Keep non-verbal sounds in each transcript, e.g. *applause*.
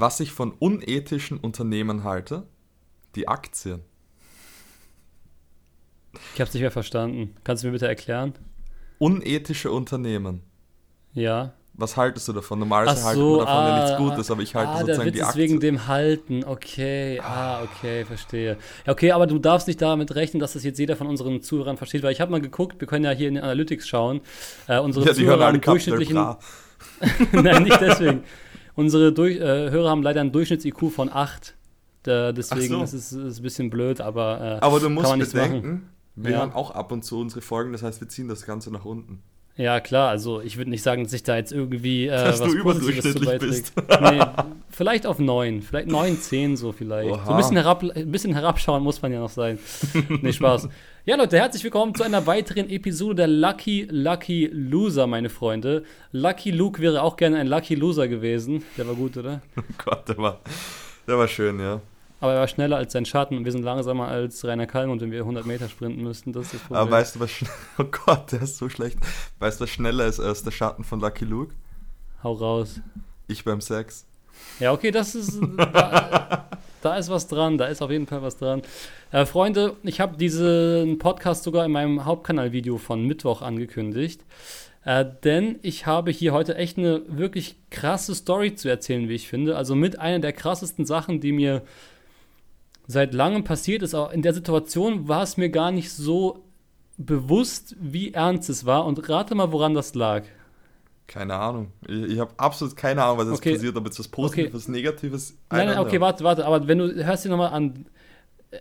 was ich von unethischen Unternehmen halte? Die Aktien. Ich habe es nicht mehr verstanden. Kannst du mir bitte erklären? Unethische Unternehmen. Ja. Was haltest du davon? Normalerweise halten so, wir davon ja nichts ah, Gutes, aber ich halte ah, der sozusagen Witz die ist Aktien. wegen dem Halten. Okay, ah, okay, verstehe. Ja, okay, aber du darfst nicht damit rechnen, dass das jetzt jeder von unseren Zuhörern versteht, weil ich habe mal geguckt, wir können ja hier in den Analytics schauen. Äh, unsere ja, Zuhörer haben durchschnittlichen. *laughs* Nein, nicht deswegen. Unsere durch, äh, Hörer haben leider einen Durchschnitts-IQ von 8. Da, deswegen so. ist es ist ein bisschen blöd, aber, äh, Aber du kann musst bedenken, wir Ja. hören auch ab und zu unsere Folgen, das heißt, wir ziehen das Ganze nach unten. Ja, klar, also ich würde nicht sagen, dass ich da jetzt irgendwie äh, Dass was du überdurchschnittlich beiträgt. nee, vielleicht auf neun, vielleicht neun, zehn so vielleicht. Oha. So ein bisschen, herab, ein bisschen herabschauen muss man ja noch sein. nee, Spaß. *laughs* Ja, Leute, herzlich willkommen zu einer weiteren Episode der Lucky Lucky Loser, meine Freunde. Lucky Luke wäre auch gerne ein Lucky Loser gewesen. Der war gut, oder? *laughs* Oh Gott, der war, der war schön, ja. Aber er war schneller als sein Schatten und wir sind langsamer als Rainer Kallmund, wenn wir 100 Meter sprinten müssten. Das ist das Problem. Aber weißt du, was *laughs* Oh Gott, der ist so schlecht. Weißt du, was schneller ist als der Schatten von Lucky Luke? Hau raus. Ich beim Sex. Ja, okay, das ist. *laughs* Da, ist was dran, da ist auf jeden Fall was dran. Äh, Freunde, ich habe diesen Podcast sogar in meinem Hauptkanalvideo von Mittwoch angekündigt. Äh, denn ich habe hier heute echt eine wirklich krasse Story zu erzählen, wie ich finde. Also mit einer der krassesten Sachen, die mir seit langem passiert ist. Auch in der Situation war es mir gar nicht so bewusst, wie ernst es war. Und rate mal, woran das lag. Keine Ahnung. Ich, ich habe absolut keine Ahnung, was jetzt Okay. passiert, ob jetzt was Positives, Negatives. Nein, nein, okay, warte, warte. Aber wenn du hörst dir nochmal an.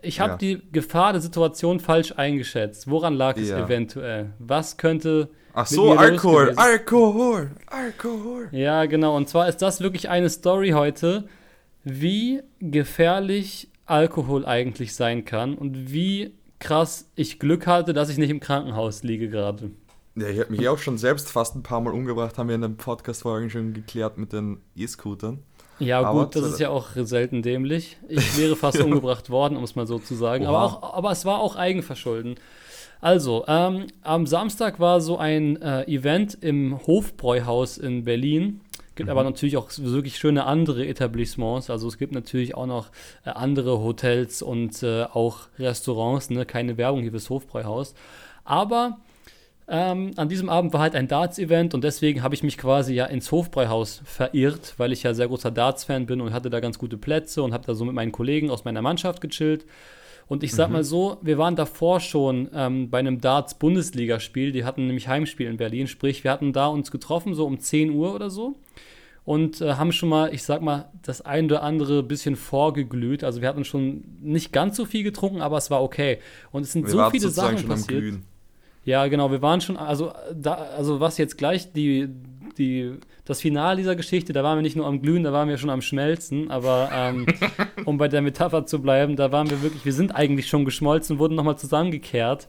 Ich habe Ja. die Gefahr der Situation falsch eingeschätzt. Woran lag es Ja. eventuell? Was könnte. Ach so, Alkohol? Alkohol, Alkohol. Ja, genau. Und zwar ist das wirklich eine Story heute, wie gefährlich Alkohol eigentlich sein kann und wie krass ich Glück hatte, dass ich nicht im Krankenhaus liege gerade. Ja, ich habe mich auch schon selbst fast ein paar Mal umgebracht, haben wir in den Podcast-Folgen schon geklärt mit den E-Scootern. Ja, Aber gut, das ist ja auch selten dämlich. Ich wäre *laughs* fast umgebracht worden, um es mal so zu sagen. Aber, auch, aber es war auch Eigenverschulden. Also, ähm, am Samstag war so ein äh, Event im Hofbräuhaus in Berlin. Gibt aber natürlich auch wirklich schöne andere Etablissements. Also es gibt natürlich auch noch äh, andere Hotels und äh, auch Restaurants. Ne? Keine Werbung hier fürs Hofbräuhaus. Aber ähm, an diesem Abend war halt ein Darts-Event und deswegen habe ich mich quasi ja ins Hofbräuhaus verirrt, weil ich ja sehr großer Darts-Fan bin und hatte da ganz gute Plätze und habe da so mit meinen Kollegen aus meiner Mannschaft gechillt. Und ich sag mal so, wir waren davor schon ähm, bei einem Darts-Bundesligaspiel, die hatten nämlich Heimspiel in Berlin, sprich, wir hatten da uns getroffen, so um 10 Uhr oder so. Und äh, haben schon mal, ich sag mal, das ein oder andere bisschen vorgeglüht. Also wir hatten schon nicht ganz so viel getrunken, aber es war okay. Und es sind Wir so viele Sachen passiert. Ja, genau, wir waren schon, also, da, also was jetzt gleich die, die, das Finale dieser Geschichte, da waren wir nicht nur am Glühen, da waren wir schon am Schmelzen, aber ähm, *laughs* um bei der Metapher zu bleiben, da waren wir wirklich, wir sind eigentlich schon geschmolzen, wurden nochmal zusammengekehrt.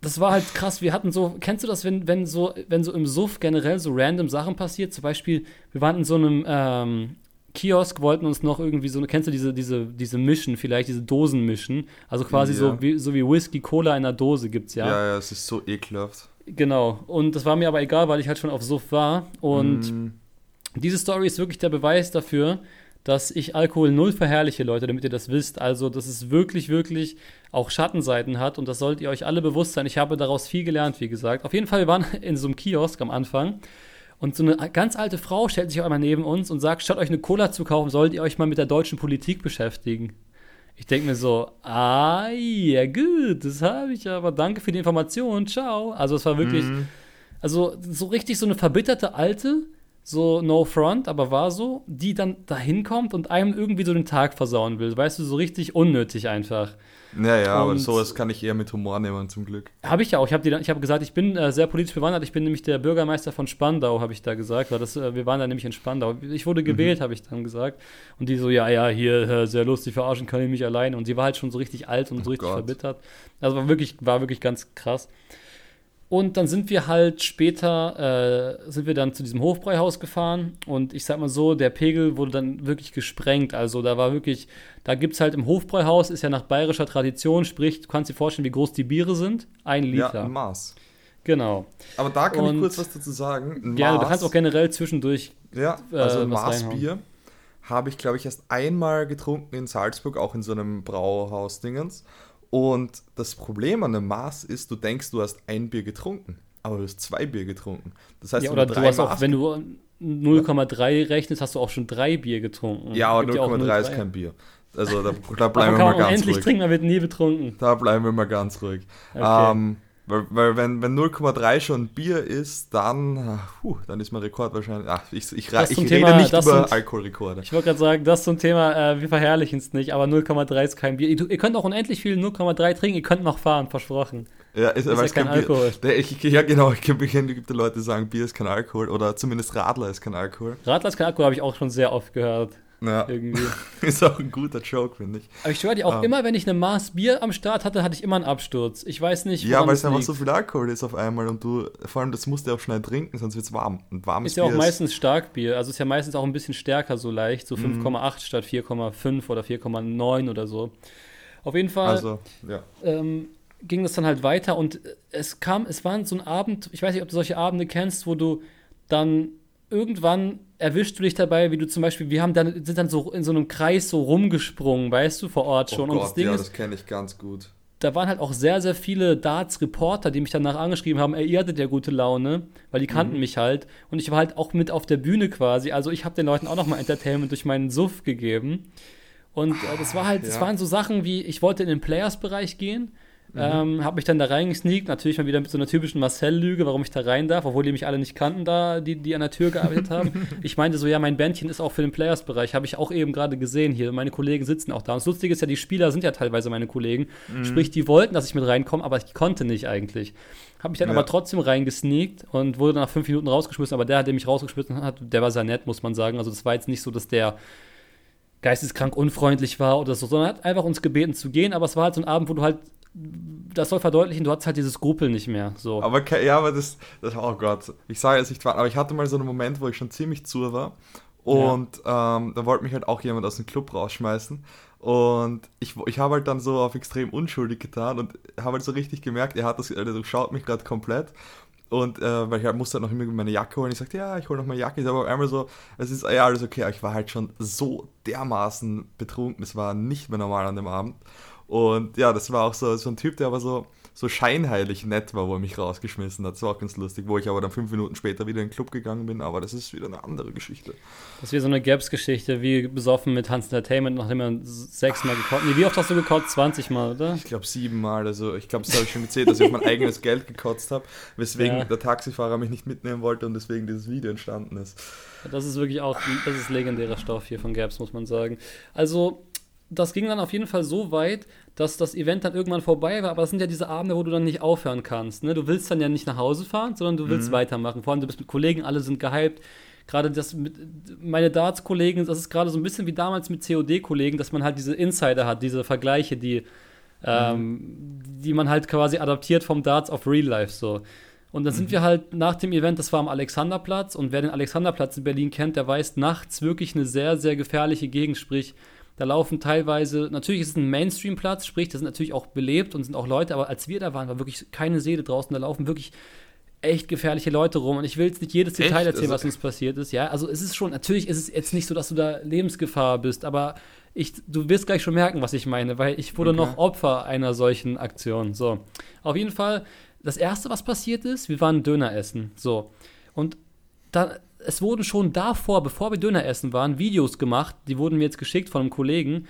Das war halt krass, wir hatten so, kennst du das, wenn, wenn so, wenn so im Suff generell so random Sachen passiert, zum Beispiel, wir waren in so einem ähm, Kiosk, wollten uns noch irgendwie so, kennst du diese, diese, diese Mischen vielleicht, diese Dosen mischen, also quasi Ja. so, wie, so wie Whisky, Cola in einer Dose gibt's Ja. ja. ja, es ist so ekelhaft. Genau. Und das war mir aber egal, weil ich halt schon auf Suff war. Und Mm, diese Story ist wirklich der Beweis dafür, dass ich Alkohol null verherrliche, Leute, damit ihr das wisst. Also, dass es wirklich, wirklich auch Schattenseiten hat und das solltet ihr euch alle bewusst sein. Ich habe daraus viel gelernt, wie gesagt. Auf jeden Fall, wir waren *laughs* in so einem Kiosk am Anfang und so eine ganz alte Frau stellt sich auf einmal neben uns und sagt, statt euch eine Cola zu kaufen, solltet ihr euch mal mit der deutschen Politik beschäftigen. Ich denke mir so, ah, ja gut, das habe ich aber, danke für die Information, ciao. Also es war wirklich, mm. also so richtig so eine verbitterte Alte, so no front, aber war so, die dann da hinkommt und einem irgendwie so den Tag versauen will. Weißt du, so richtig unnötig einfach. Ja, ja, aber sowas kann ich eher mit Humor nehmen, zum Glück. Habe ich ja auch. Ich habe habe gesagt, ich bin äh, sehr politisch bewandert. Ich bin nämlich der Bürgermeister von Spandau, habe ich da gesagt. Weil das, äh, wir waren da nämlich in Spandau. Ich wurde gewählt, habe ich dann gesagt. Und die so, ja, ja, hier, äh, sehr lustig, verarschen kann ich mich alleine. Und sie war halt schon so richtig alt und so Oh richtig Gott. verbittert. Also war wirklich, war wirklich ganz krass. Und dann sind wir halt später, äh, sind wir dann zu diesem Hofbräuhaus gefahren und ich sag mal so, der Pegel wurde dann wirklich gesprengt. Also da war wirklich, da gibt es halt im Hofbräuhaus, ist ja nach bayerischer Tradition, sprich, du kannst dir vorstellen, wie groß die Biere sind. Ein Liter. Ja, ein Maß. Genau. Aber da kann Und- ich kurz was dazu sagen. Ein Gerne, du Maß- kannst auch generell zwischendurch Ja, äh, also was Maßbier habe ich, glaube ich, erst einmal getrunken in Salzburg, auch in so einem Brauhaus-Dingens. Und das Problem an dem Maß ist, du denkst, du hast ein Bier getrunken, aber du hast zwei Bier getrunken. Das heißt, Ja, wenn oder du hast auch, wenn du 0,3 rechnest, hast du auch schon drei Bier getrunken. Ja, aber Gibt auch 0,3 ist 0,3. kein Bier. Also da, da *laughs* bleiben wir mal ganz endlich ruhig. trinken, man wird nie betrunken. Da bleiben wir mal ganz ruhig. Okay. Ähm, weil, weil wenn, wenn 0,3 schon Bier ist, dann, puh, dann ist mein Rekord wahrscheinlich. Ach, ich, ich, ich zum rede Thema- nicht über sind- Alkoholrekorde. Ich wollte gerade sagen, das zum Thema, äh, wir verherrlichen es nicht, aber 0,3 ist kein Bier. Ihr, ihr könnt auch unendlich viel 0,3 trinken, ihr könnt noch fahren, versprochen. Ja, ist, ja weil es kein kein. Alkohol. Der, ich, ja, genau. Ich kenne kenn, gibt Leute, die sagen, Bier ist kein Alkohol oder zumindest Radler ist kein Alkohol. Radler ist kein Alkohol, habe ich auch schon sehr oft gehört. Ja, Irgendwie. *laughs* ist auch ein guter Joke, finde ich. Aber ich schwöre dir auch, Ah. immer wenn ich eine Maß Bier am Start hatte, hatte ich immer einen Absturz. Ich weiß nicht, Ja, weil es einfach so viel Alkohol ist auf einmal und du, vor allem das musst du auch schnell trinken, sonst wird es warm. Und warmes Ist ja auch Bier meistens Starkbier. Also ist ja meistens auch ein bisschen stärker so leicht. So Mhm. 5,8 statt 4,5 oder 4,9 oder so. Auf jeden Fall Also, ja. ähm, ging das dann halt weiter und es kam, es war so ein Abend, ich weiß nicht, ob du solche Abende kennst, wo du dann irgendwann erwischst du dich dabei, wie du zum Beispiel, wir haben dann, sind dann so in so einem Kreis so rumgesprungen, weißt du, vor Ort schon. oh und Gott, das Ding ja, ist, das kenne ich ganz gut. da waren halt auch sehr, sehr viele Darts-Reporter, die mich danach angeschrieben haben, ey, ihr hattet ja gute Laune, weil die Mhm. kannten mich halt. Und ich war halt auch mit auf der Bühne quasi. Also ich habe den Leuten auch nochmal Entertainment durch meinen Suff gegeben. Und äh, das war halt, das ja. waren so Sachen wie, ich wollte in den Players-Bereich gehen, Mhm. ähm, habe mich dann da reingesneakt, natürlich mal wieder mit so einer typischen Marcel-Lüge, warum ich da rein darf, obwohl die mich alle nicht kannten da, die, die an der Tür gearbeitet haben. *laughs* Ich meinte so, ja, mein Bändchen ist auch für den Players-Bereich, habe ich auch eben gerade gesehen hier, meine Kollegen sitzen auch da. Und das Lustige ist ja, die Spieler sind ja teilweise meine Kollegen, Mhm. sprich, die wollten, dass ich mit reinkomme, aber ich konnte nicht eigentlich. Habe mich dann Ja. aber trotzdem reingesneakt und wurde nach fünf Minuten rausgeschmissen, aber der, der mich rausgeschmissen hat, der war sehr nett, muss man sagen. Also das war jetzt nicht so, dass der geisteskrank unfreundlich war oder so, sondern hat einfach uns gebeten zu gehen, aber es war halt so ein Abend, wo du halt, das soll verdeutlichen, du hattest halt dieses Skrupel nicht mehr. So. Aber ja, aber das, das oh Gott, ich sage jetzt nicht wann, aber ich hatte mal so einen Moment, wo ich schon ziemlich zu war und ähm, da wollte mich halt auch jemand aus dem Club rausschmeißen und ich, ich habe halt dann so auf extrem unschuldig getan und habe halt so richtig gemerkt, er hat das, also schaut mich gerade komplett und äh, weil ich halt musste halt noch immer meine Jacke holen. Ich sagte, ja, ich hole noch meine Jacke. Ich aber einmal so, es ist ja alles okay. Aber ich war halt schon so dermaßen betrunken. Das war nicht mehr normal an dem Abend. Und ja, das war auch so, so ein Typ, der aber so, so scheinheilig nett war, wo er mich rausgeschmissen hat. Das war auch ganz lustig, wo ich aber dann fünf Minuten später wieder in den Club gegangen bin. Aber das ist wieder eine andere Geschichte. Das ist wie so eine Gaps-Geschichte, wie besoffen mit Hans Entertainment, nachdem er sechsmal gekotzt Nee, wie oft hast du gekotzt? 20 Mal, oder? Ich glaube siebenmal. Also ich glaube, das habe ich schon gezählt, dass ich auf mein eigenes Geld gekotzt habe, weswegen Ja. der Taxifahrer mich nicht mitnehmen wollte und deswegen dieses Video entstanden ist. Das ist wirklich auch, das ist legendärer Stoff hier von Gaps, muss man sagen. Also, das ging dann auf jeden Fall so weit, dass das Event dann irgendwann vorbei war, aber das sind ja diese Abende, wo du dann nicht aufhören kannst. Ne? Du willst dann ja nicht nach Hause fahren, sondern du willst weitermachen. Vor allem, du bist mit Kollegen, alle sind gehypt. Gerade das mit, meine Darts-Kollegen, das ist gerade so ein bisschen wie damals mit COD-Kollegen, dass man halt diese Insider hat, diese Vergleiche, die, ähm, die man halt quasi adaptiert vom Darts auf Real Life so. Und dann sind wir halt nach dem Event, das war am Alexanderplatz, und wer den Alexanderplatz in Berlin kennt, der weiß, nachts wirklich eine sehr, sehr gefährliche Gegend, sprich, da laufen teilweise, natürlich ist es ein Mainstream-Platz, sprich, da sind natürlich auch belebt und sind auch Leute, aber als wir da waren, war wirklich keine Seele draußen, da laufen wirklich echt gefährliche Leute rum und ich will jetzt nicht jedes Detail Echt? erzählen, Also- was uns passiert ist, ja, also es ist schon, natürlich ist es jetzt nicht so, dass du da Lebensgefahr bist, aber ich, du wirst gleich schon merken, was ich meine, weil ich wurde Okay. noch Opfer einer solchen Aktion, so. Auf jeden Fall, das erste, was passiert ist, wir waren Döner essen, so. Und dann, es wurden schon davor, bevor wir Döner essen waren, Videos gemacht, die wurden mir jetzt geschickt von einem Kollegen,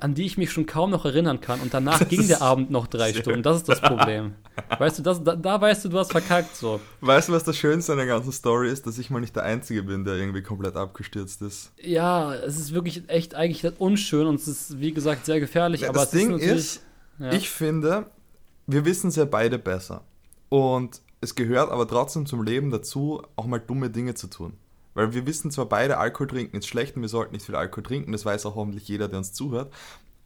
an die ich mich schon kaum noch erinnern kann. Und danach *laughs* Das ging der Abend noch drei Stunden. Das ist das Problem. weißt du, das, da, da weißt du, du hast verkackt, so. Weißt du, was das Schönste an der ganzen Story ist? Dass ich mal nicht der Einzige bin, der irgendwie komplett abgestürzt ist. Ja, es ist wirklich echt eigentlich unschön und es ist, wie gesagt, sehr gefährlich. Ja, aber das Ding ist ist, ja. Ich finde, wir wissen es ja beide besser. Und es gehört aber trotzdem zum Leben dazu, auch mal dumme Dinge zu tun. Weil wir wissen zwar beide, Alkohol trinken ist schlecht und wir sollten nicht viel Alkohol trinken, das weiß auch hoffentlich jeder, der uns zuhört.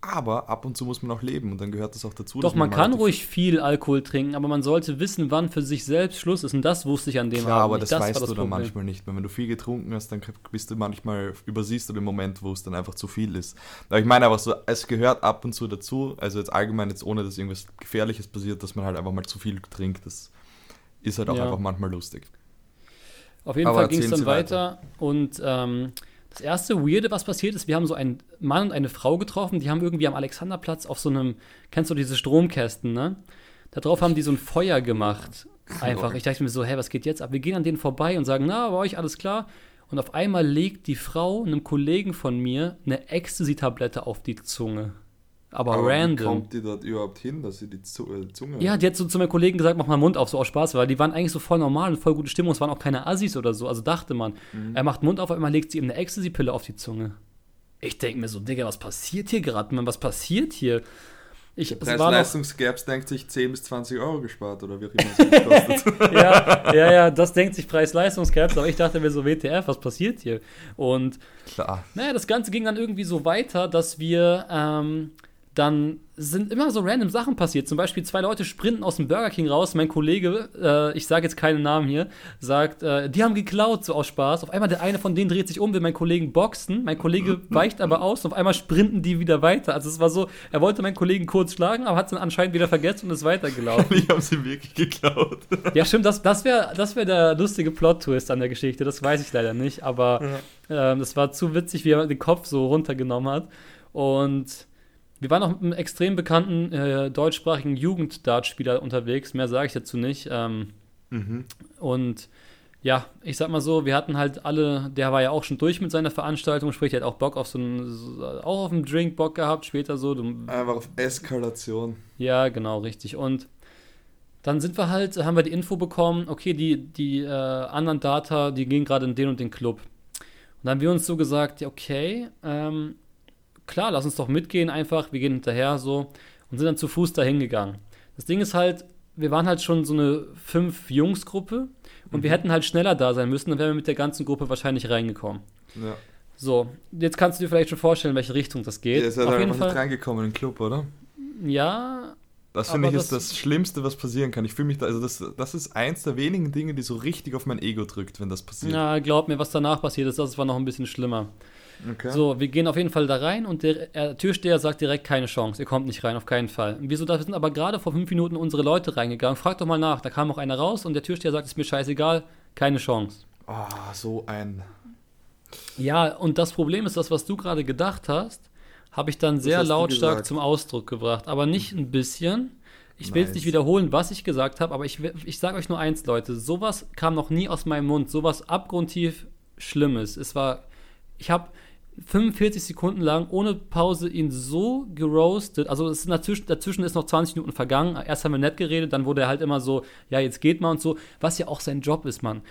Aber ab und zu muss man auch leben und dann gehört das auch dazu. Doch, man mal kann ruhig viel Alkohol trinken, aber man sollte wissen, wann für sich selbst Schluss ist. Und das wusste ich an dem Klar, Abend aber das, war weißt das du dann manchmal nicht. Wenn du viel getrunken hast, dann bist du manchmal, übersiehst du den Moment, wo es dann einfach zu viel ist. Aber ich meine einfach so, es gehört ab und zu dazu, also jetzt allgemein jetzt ohne, dass irgendwas Gefährliches passiert, dass man halt einfach mal zu viel trinkt. Das ist halt auch Ja. einfach manchmal lustig. Auf jeden Aber Fall ging es dann Sie weiter, und ähm, das erste Weirde, was passiert ist, wir haben so einen Mann und eine Frau getroffen, die haben irgendwie am Alexanderplatz auf so einem, kennst du diese Stromkästen, ne? Darauf haben die so ein Feuer gemacht. *laughs* Einfach. Ich dachte mir so, hey, was geht jetzt ab? Wir gehen an denen vorbei und sagen, na, bei euch alles klar. Und auf einmal legt die Frau einem Kollegen von mir eine Ecstasy-Tablette auf die Zunge. Aber, Aber wie random. kommt die dort überhaupt hin, dass sie die äh, Zunge. Ja, die hat so zu meinem Kollegen gesagt, mach mal Mund auf, so aus Spaß, weil die waren eigentlich so voll normal und voll gute Stimmung. Es waren auch keine Assis oder so, also dachte man. Mhm. Er macht Mund auf, auf einmal legt sie ihm eine Ecstasy-Pille auf die Zunge. Ich denke mir so, Digga, was passiert hier gerade, Mann? Was passiert hier? Ich, Der Preis-Leistungs-Gaps denkt sich 10 bis 20 Euro gespart oder wie auch immer es kostet. *laughs* ja, ja, ja, das denkt sich Preis-Leistungs-Gaps, aber ich dachte mir so, WTF, was passiert hier? Und Klar. Naja, das Ganze ging dann irgendwie so weiter, dass wir ähm, dann sind immer so random Sachen passiert. Zum Beispiel zwei Leute sprinten aus dem Burger King raus. Mein Kollege, äh, ich sage jetzt keinen Namen hier, sagt, äh, die haben geklaut, so aus Spaß. Auf einmal der eine von denen dreht sich um, will meinen Kollegen boxen. Mein Kollege weicht aber aus und auf einmal sprinten die wieder weiter. Also es war so, er wollte meinen Kollegen kurz schlagen, aber hat es dann anscheinend wieder vergessen und ist weitergelaufen. *laughs* Ich habe sie wirklich geklaut. *laughs* Ja, stimmt, das, das wäre das wär der lustige Plot-Twist an der Geschichte. Das weiß ich leider nicht, aber ähm, das war zu witzig, wie er den Kopf so runtergenommen hat. Und wir waren auch mit einem extrem bekannten äh, deutschsprachigen Jugenddartspieler unterwegs. Mehr sage ich dazu nicht. Ähm, Mhm. und ja, ich sag mal so, wir hatten halt alle, der war ja auch schon durch mit seiner Veranstaltung, sprich, er hat auch Bock auf so einen, auch auf einen Drink Bock gehabt, später so. Einfach auf Eskalation. ja, genau, richtig. Und dann sind wir halt, haben wir die Info bekommen, okay, die, die äh, anderen Data, die gehen gerade in den und den Club. Und dann haben wir uns so gesagt, ja, okay, ähm, klar, lass uns doch mitgehen einfach, wir gehen hinterher so und sind dann zu Fuß dahin gegangen. Das Ding ist halt, wir waren halt schon so eine Fünf-Jungs-Gruppe und wir hätten halt schneller da sein müssen, dann wären wir mit der ganzen Gruppe wahrscheinlich reingekommen. Ja. So, jetzt kannst du dir vielleicht schon vorstellen, in welche Richtung das geht. Ihr seid Auf halt jeden einfach nicht Fall, reingekommen in den Club, oder? ja, Das finde ich ist das- das Schlimmste, was passieren kann. Ich fühle mich da, also das, das ist eins der wenigen Dinge, die so richtig auf mein Ego drückt, wenn das passiert. Ja, glaub mir, was danach passiert ist, das war noch ein bisschen schlimmer. Okay. So, wir gehen auf jeden Fall da rein und der Türsteher sagt direkt keine Chance, ihr kommt nicht rein, auf keinen Fall. Und wieso, da sind aber gerade vor fünf Minuten unsere Leute reingegangen. Frag doch mal nach, da kam auch einer raus und der Türsteher sagt, ist mir scheißegal, keine Chance. Ah, so ein. Ja, und das Problem ist, das, was du gerade gedacht hast, habe ich dann sehr lautstark zum Ausdruck gebracht. Aber nicht ein bisschen. Ich will jetzt Nice. nicht wiederholen, was ich gesagt habe, aber ich, ich sage euch nur eins, Leute. Sowas kam noch nie aus meinem Mund. Sowas abgrundtief Schlimmes. Es war, ich habe 45 Sekunden lang ohne Pause ihn so geroastet. Also es dazwischen, dazwischen ist noch 20 Minuten vergangen. Erst haben wir nett geredet, dann wurde er halt immer so, ja, jetzt geht mal und so. Was ja auch sein Job ist, Mann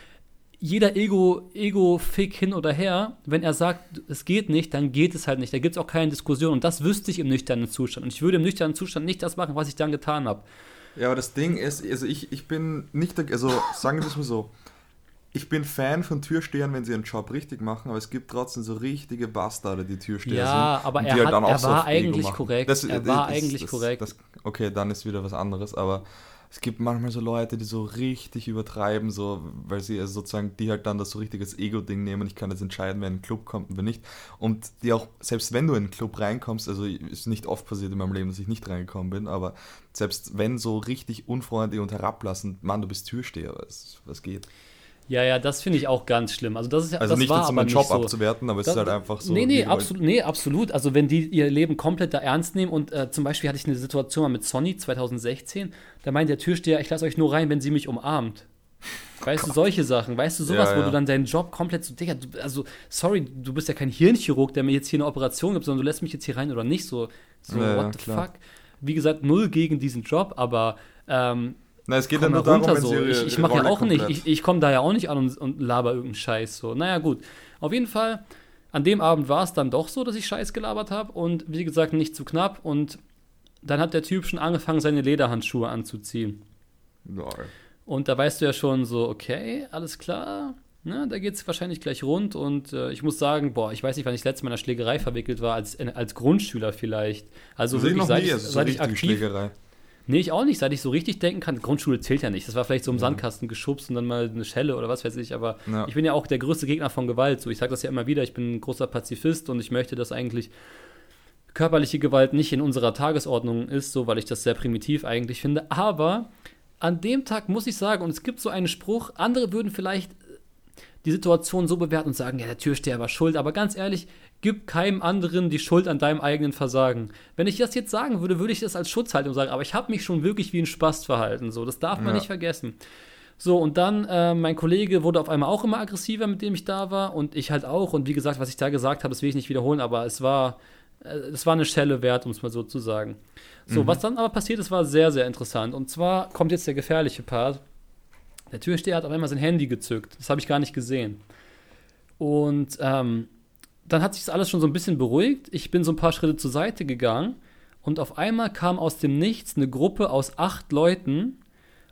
jeder Ego, Ego-Fick hin oder her, wenn er sagt, es geht nicht, dann geht es halt nicht. Da gibt es auch keine Diskussion. Und das wüsste ich im nüchternen Zustand. Und ich würde im nüchternen Zustand nicht das machen, was ich dann getan habe. Ja, aber das Ding ist, also ich, ich bin nicht, also sagen wir es mal so, ich bin Fan von Türstehern, wenn sie ihren Job richtig machen, aber es gibt trotzdem so richtige Bastarde, die Türsteher Ja, sind. aber und er die hat- dann auch er so war eigentlich machen. korrekt. Das, Er war das- eigentlich das, korrekt. Okay, dann ist wieder was anderes, aber es gibt manchmal so Leute, die so richtig übertreiben, so, weil sie also sozusagen, die halt dann das so richtiges Ego-Ding nehmen, ich kann jetzt entscheiden, wer in den Club kommt und wer nicht. Und die auch, selbst wenn du in den Club reinkommst, also ist nicht oft passiert in meinem Leben, dass ich nicht reingekommen bin, aber selbst wenn so richtig unfreundlich und herablassend, Mann, du bist Türsteher, was, was geht? Ja, ja, das finde ich auch ganz schlimm. Also das ist ja, Also das nicht jetzt, um aber den Job so. abzuwerten, aber es Das- ist halt einfach so. Nee, nee, absolut, nee, absolut. Also wenn die ihr Leben komplett da ernst nehmen und äh, zum Beispiel hatte ich eine Situation mal mit Sonny 2016, da meint der Türsteher, ich lasse euch nur rein, wenn sie mich umarmt. Weißt du, solche Sachen, weißt du, sowas, Ja, wo ja. du dann deinen Job komplett so, Digga, du, also, sorry, du bist ja kein Hirnchirurg, der mir jetzt hier eine Operation gibt, sondern du lässt mich jetzt hier rein oder nicht, so, so ja, what the klar. fuck. Wie gesagt, null gegen diesen Job, aber ähm, Nein, es geht komm nur darum, so. sie ihre, Ich, ich mache ja auch nicht, komplett- ich, ich komme da ja auch nicht an und, und laber irgendeinen Scheiß so. Naja, gut. Auf jeden Fall, an dem Abend war es dann doch so, dass ich Scheiß gelabert habe und wie gesagt, nicht zu knapp und dann hat der Typ schon angefangen, seine Lederhandschuhe anzuziehen. Lol. Und da weißt du ja schon so, okay, alles klar, ne, da geht es wahrscheinlich gleich rund. Und äh, ich muss sagen, boah, ich weiß nicht, wann ich letztes Mal in einer Schlägerei verwickelt war, als, als Grundschüler vielleicht. Also Also wirklich, noch seit, nie, ich, also so seit ich aktiv Schlägerei. Nee, ich auch nicht, seit ich so richtig denken kann. Grundschule zählt ja nicht. Das war vielleicht so im Sandkasten geschubst und dann mal eine Schelle oder was weiß ich. Aber Ja. ich bin ja auch der größte Gegner von Gewalt. So, ich sage das ja immer wieder. Ich bin ein großer Pazifist und ich möchte, dass eigentlich körperliche Gewalt nicht in unserer Tagesordnung ist, so weil ich das sehr primitiv eigentlich finde. Aber an dem Tag muss ich sagen, und es gibt so einen Spruch, andere würden vielleicht die Situation so bewerten und sagen, ja, der Türsteher war schuld. Aber ganz ehrlich, gib keinem anderen die Schuld an deinem eigenen Versagen. Wenn ich das jetzt sagen würde, würde ich das als Schutzhaltung sagen. Aber ich habe mich schon wirklich wie ein Spast verhalten. So, das darf man ja. nicht vergessen. So, und dann, äh, mein Kollege wurde auf einmal auch immer aggressiver, mit dem ich da war. Und ich halt auch. Und wie gesagt, was ich da gesagt habe, das will ich nicht wiederholen, aber es war, äh, es war eine Schelle wert, um es mal so zu sagen. So, mhm. was dann aber passiert ist, war sehr, sehr interessant. Und zwar kommt jetzt der gefährliche Part. Der Türsteher hat auf einmal sein Handy gezückt. Das habe ich gar nicht gesehen. Und ähm, dann hat sich das alles schon so ein bisschen beruhigt. Ich bin so ein paar Schritte zur Seite gegangen. Und auf einmal kam aus dem Nichts eine Gruppe aus acht Leuten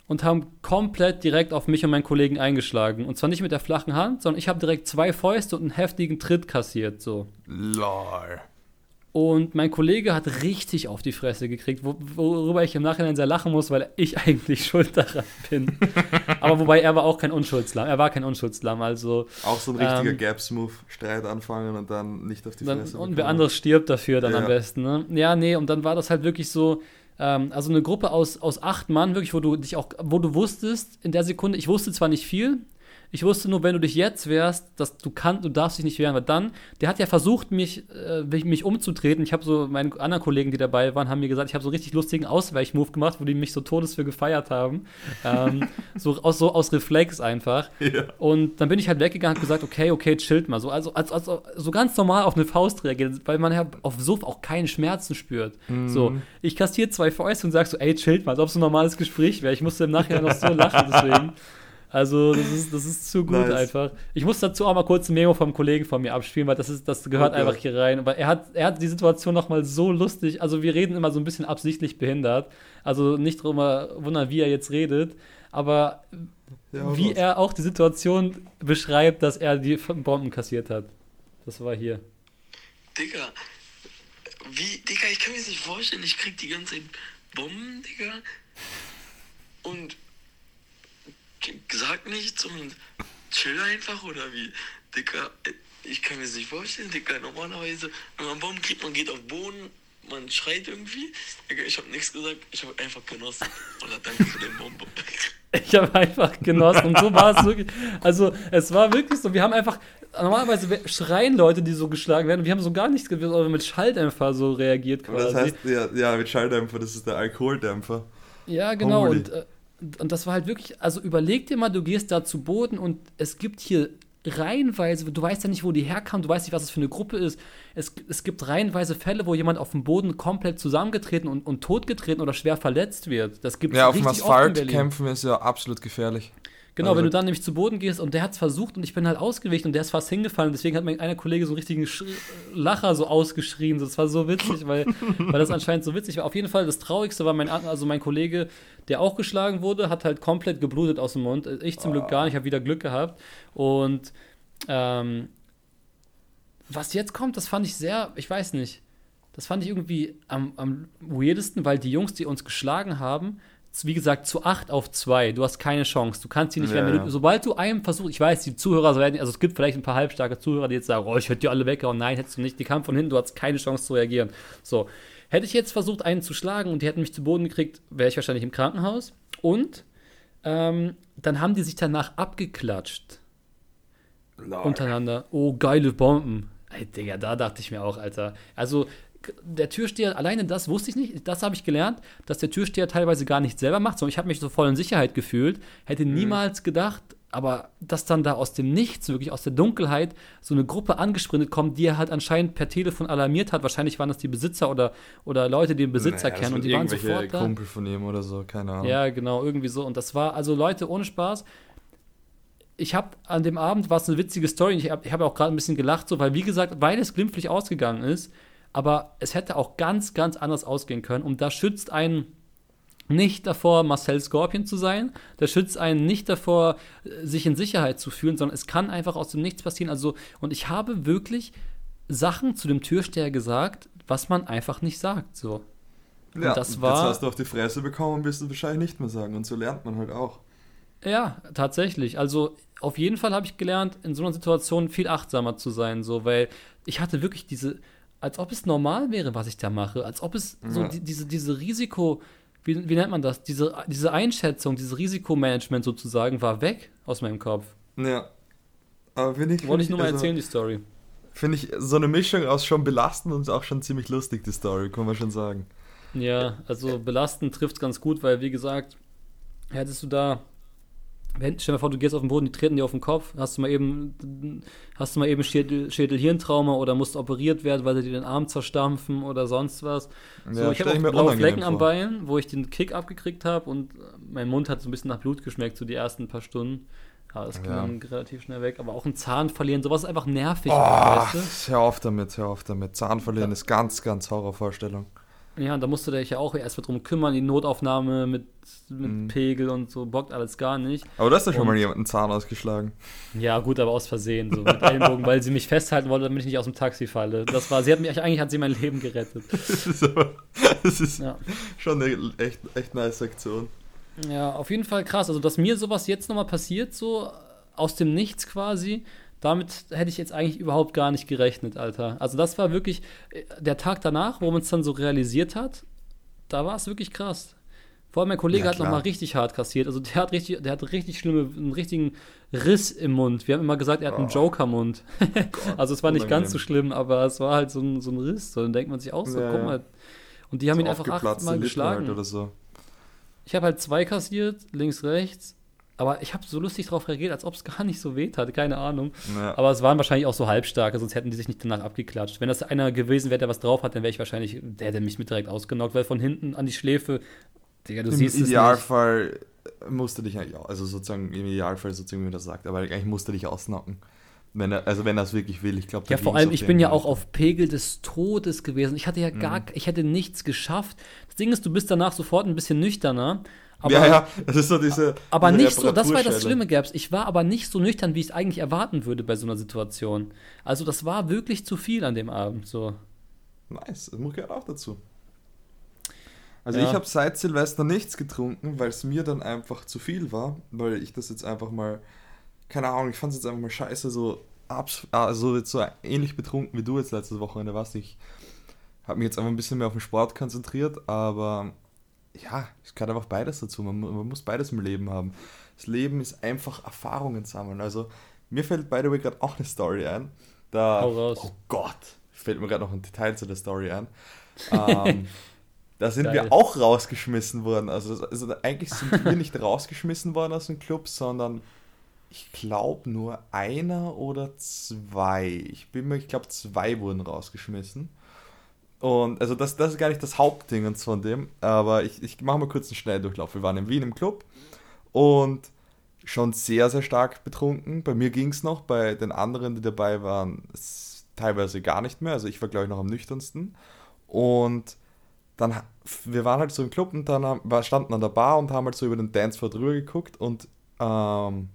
und haben komplett direkt auf mich und meinen Kollegen eingeschlagen. Und zwar nicht mit der flachen Hand, sondern ich habe direkt zwei Fäuste und einen heftigen Tritt kassiert. So. Lol. Und mein Kollege hat richtig auf die Fresse gekriegt, worüber ich im Nachhinein sehr lachen muss, weil ich *laughs* eigentlich schuld daran bin. *laughs* Aber wobei er war auch kein Unschuldslamm. Er war kein Unschuldslamm, also. Auch so ein richtiger ähm, Gaps-Move, Streit anfangen und dann nicht auf die dann, Fresse. Und wer anderes stirbt dafür dann ja. am besten, ne? Ja, nee, und dann war das halt wirklich so, ähm, also eine Gruppe aus, aus acht Mann, wirklich, wo du dich auch, wo du wusstest, in der Sekunde, ich wusste zwar nicht viel, ich wusste nur, wenn du dich jetzt wehrst, dass du kannst, du darfst dich nicht wehren, weil dann, der hat ja versucht, mich, äh, mich umzutreten. Ich habe so, meine anderen Kollegen, die dabei waren, haben mir gesagt, ich habe so richtig lustigen Ausweichmove gemacht, wo die mich so todes für gefeiert haben. ähm, *laughs* so, aus, so aus Reflex einfach. Ja. Und dann bin ich halt weggegangen und gesagt, okay, okay, chillt mal. So, also, also, also so ganz normal auf eine Faust reagiert, weil man ja auf so auch keine Schmerzen spürt. Mhm. So, ich kassiere zwei Fäuste und sag so, ey, chillt mal, als ob es ein normales Gespräch wäre. Ich musste im Nachhinein noch so lachen, deswegen. *laughs* Also, das ist, das ist zu gut nice. einfach. Ich muss dazu auch mal kurz ein Memo vom Kollegen von mir abspielen, weil das, ist, das gehört okay. einfach hier rein. Weil er hat, er hat die Situation nochmal so lustig. Also, wir reden immer so ein bisschen absichtlich behindert. Also, nicht drüber wundern, wie er jetzt redet. Aber ja, wie was? er auch die Situation beschreibt, dass er die Bomben kassiert hat. Das war hier. Digga, wie, Digga, ich kann mir das nicht vorstellen, ich krieg die ganze Zeit Bomben, Digga. Und sag nichts und chill einfach oder wie? Dicker, ich kann mir das nicht vorstellen, Dicker. Normalerweise, wenn man Bomben kriegt, man geht auf Boden, man schreit irgendwie. Ich habe nichts gesagt, ich habe einfach genossen. Oder danke für den Bombe. Ich habe einfach genossen und so war es wirklich. Also es war wirklich so, wir haben einfach, normalerweise schreien Leute, die so geschlagen werden, wir haben so gar nichts gewusst, aber mit Schalldämpfer so reagiert quasi. das heißt, ja, ja, mit Schalldämpfer, das ist der Alkoholdämpfer. Ja, genau. Holy. Und äh, und das war halt wirklich, also überleg dir mal, du gehst da zu Boden und es gibt hier reihenweise, du weißt ja nicht, wo die herkamen, du weißt nicht, was es für eine Gruppe ist. Es, es gibt reihenweise Fälle, wo jemand auf dem Boden komplett zusammengetreten und, und totgetreten oder schwer verletzt wird. Das gibt Ja, auf dem Asphalt kämpfen ist ja absolut gefährlich. Genau, also wenn du dann nämlich zu Boden gehst und der hat es versucht und ich bin halt ausgewichen und der ist fast hingefallen. Deswegen hat mein einer Kollege so einen richtigen Sch Lacher so ausgeschrien. Das war so witzig, weil, *laughs* weil das anscheinend so witzig war. Auf jeden Fall, das Traurigste war mein, also mein Kollege, der auch geschlagen wurde, hat halt komplett geblutet aus dem Mund. Ich zum Glück gar nicht, ich habe wieder Glück gehabt. Und ähm, was jetzt kommt, das fand ich sehr, ich weiß nicht, das fand ich irgendwie am, am weirdesten, weil die Jungs, die uns geschlagen haben, wie gesagt, zu 8 auf 2. Du hast keine Chance. Du kannst sie nicht ja, mehr. Du, sobald du einem versuchst, ich weiß, die Zuhörer werden, also es gibt vielleicht ein paar halbstarke Zuhörer, die jetzt sagen, oh, ich hätte die alle weggehauen. Nein, hättest du nicht. Die kamen von hinten, du hast keine Chance zu reagieren. So. Hätte ich jetzt versucht, einen zu schlagen und die hätten mich zu Boden gekriegt, wäre ich wahrscheinlich im Krankenhaus. Und ähm, dann haben die sich danach abgeklatscht. Lord. Untereinander. Oh, geile Bomben. Ey, Digga, da dachte ich mir auch, Alter. Also, der Türsteher, alleine das wusste ich nicht, das habe ich gelernt, dass der Türsteher teilweise gar nicht selber macht, sondern ich habe mich so voll in Sicherheit gefühlt, hätte mhm. niemals gedacht, aber dass dann da aus dem Nichts, wirklich aus der Dunkelheit, so eine Gruppe angesprintet kommt, die er halt anscheinend per Telefon alarmiert hat. Wahrscheinlich waren das die Besitzer oder, oder Leute, die den Besitzer naja, kennen und die waren sofort da. Kumpel von ihm oder so, keine Ahnung. Ja, genau, irgendwie so. Und das war, also Leute, ohne Spaß, ich habe an dem Abend war es eine witzige Story. Ich habe hab auch gerade ein bisschen gelacht, so, weil wie gesagt, weil es glimpflich ausgegangen ist, aber es hätte auch ganz, ganz anders ausgehen können. Und da schützt einen nicht davor, Marcel Scorpion zu sein. Der schützt einen nicht davor, sich in Sicherheit zu fühlen, sondern es kann einfach aus dem Nichts passieren. Also, und ich habe wirklich Sachen zu dem Türsteher gesagt, was man einfach nicht sagt. So. Und ja, das war, jetzt hast du auf die Fresse bekommen und wirst du wahrscheinlich nicht mehr sagen. Und so lernt man halt auch. Ja, tatsächlich. Also auf jeden Fall habe ich gelernt, in so einer Situation viel achtsamer zu sein, so, weil ich hatte wirklich diese, als ob es normal wäre, was ich da mache, als ob es ja. so die, diese, diese Risiko, wie, wie nennt man das, diese, diese Einschätzung, dieses Risikomanagement sozusagen war weg aus meinem Kopf. Ja. Aber finde ich. Wollte ich nur mal also, erzählen, die Story. Finde ich so eine Mischung aus schon belastend und auch schon ziemlich lustig, die Story, kann man schon sagen. Ja, also belastend trifft ganz gut, weil wie gesagt, hättest du da, wenn, stell dir mal vor, du gehst auf den Boden, die treten dir auf den Kopf, hast du mal eben, hast du mal eben Schädel, Schädel-Hirntrauma oder musst operiert werden, weil sie dir den Arm zerstampfen oder sonst was. So, Ja, ich stell habe ich auch blaue Flecken am vor. Bein, wo ich den Kick abgekriegt habe und mein Mund hat so ein bisschen nach Blut geschmeckt, so die ersten paar Stunden. Ja, das ging Ja. dann relativ schnell weg. Aber auch ein Zahn verlieren, sowas ist einfach nervig, Oh, weißt du? hör auf damit, hör auf damit. Zahn verlieren ist ganz, ganz Horrorvorstellung. Ja, da musst du dich ja auch erst mal drum kümmern, die Notaufnahme mit, mit Mhm. Pegel und so, bockt alles gar nicht. Aber du hast ja schon Und- mal jemanden Zahn ausgeschlagen. Ja, gut, aber aus Versehen, so mit Ellenbogen, weil sie mich festhalten wollte, damit ich nicht aus dem Taxi falle. Das war, sie hat mich, eigentlich hat sie mein Leben gerettet. *laughs* Das ist aber, das ist Ja. schon eine echt, echt nice Aktion. Ja, auf jeden Fall krass. Also, dass mir sowas jetzt nochmal passiert, so aus dem Nichts quasi, damit hätte ich jetzt eigentlich überhaupt gar nicht gerechnet, Alter. Also, das war wirklich äh, der Tag danach, wo man es dann so realisiert hat, da war es wirklich krass. Vor allem mein Kollege Ja, hat nochmal richtig hart kassiert. Also der hat richtig, der hat richtig schlimme, einen richtigen Riss im Mund. Wir haben immer gesagt, er hat einen Oh. Joker-Mund. *laughs* *laughs* also es war nicht ganz so schlimm, aber es war halt so ein, so ein Riss. So, dann denkt man sich auch so, Ja, guck mal. Und die haben ihn So einfach aufgeplatzte achtmal geschlagen. Halt oder so. Ich habe halt zwei kassiert, links, rechts. Aber ich habe so lustig darauf reagiert, als ob es *laughs* gar nicht so weht hatte, keine Ahnung. Ja. Aber es waren wahrscheinlich auch so halbstarke, sonst hätten die sich nicht danach abgeklatscht. Wenn das einer gewesen wäre, der was drauf hat, dann wäre ich wahrscheinlich, der hätte mich mit direkt ausgenockt, weil von hinten an die Schläfe, Digga, du Im siehst es nicht. Idealfall musste dich eigentlich, auch- also sozusagen im Idealfall sozusagen, wie man das sagt, aber eigentlich musste dich ausnocken. Wenn er, also wenn er es wirklich will, ich glaube. Ja, vor allem, ich bin ja auch auf Pegel des Todes gewesen. Ich hatte ja gar, ich hätte nichts geschafft. Das Ding ist, du bist danach sofort ein bisschen nüchterner. Aber, ja, ja, das ist so diese. aber diese nicht so, das war das. Schlimme, Gabs. Ich war aber nicht so nüchtern, wie ich es eigentlich erwarten würde bei so einer Situation. Also, das war wirklich zu viel an dem Abend. So. Nice, das muss gehört auch dazu. Also Ja. ich habe seit Silvester nichts getrunken, weil es mir dann einfach zu viel war, weil ich das jetzt einfach mal, keine Ahnung, ich fand es jetzt einfach mal scheiße, so also jetzt so ähnlich betrunken wie du jetzt letztes Wochenende warst. Ich habe mich jetzt einfach ein bisschen mehr auf den Sport konzentriert, aber ja, es gehört einfach beides dazu. Man, man muss beides im Leben haben. Das Leben ist einfach Erfahrungen sammeln. Also mir fällt by the way gerade auch eine Story ein. Da. Oh Gott, fällt mir gerade noch ein Detail zu der Story ein. Ähm, *laughs* da sind Geil. wir auch rausgeschmissen worden. Also, also eigentlich sind wir nicht rausgeschmissen worden aus dem Club, sondern ich glaube nur einer oder zwei. Ich bin mir, ich glaube zwei wurden rausgeschmissen. Und also das, das ist gar nicht das Hauptding von dem, aber ich, ich mache mal kurz einen Schnelldurchlauf. Wir waren in Wien im Club und schon sehr, sehr stark betrunken. Bei mir ging es noch, bei den anderen, die dabei waren, teilweise gar nicht mehr. Also ich war, glaube ich, noch am nüchternsten. Und dann, wir waren halt so im Club und dann haben, standen an der Bar und haben halt so über den Dancefloor drüber geguckt und ähm,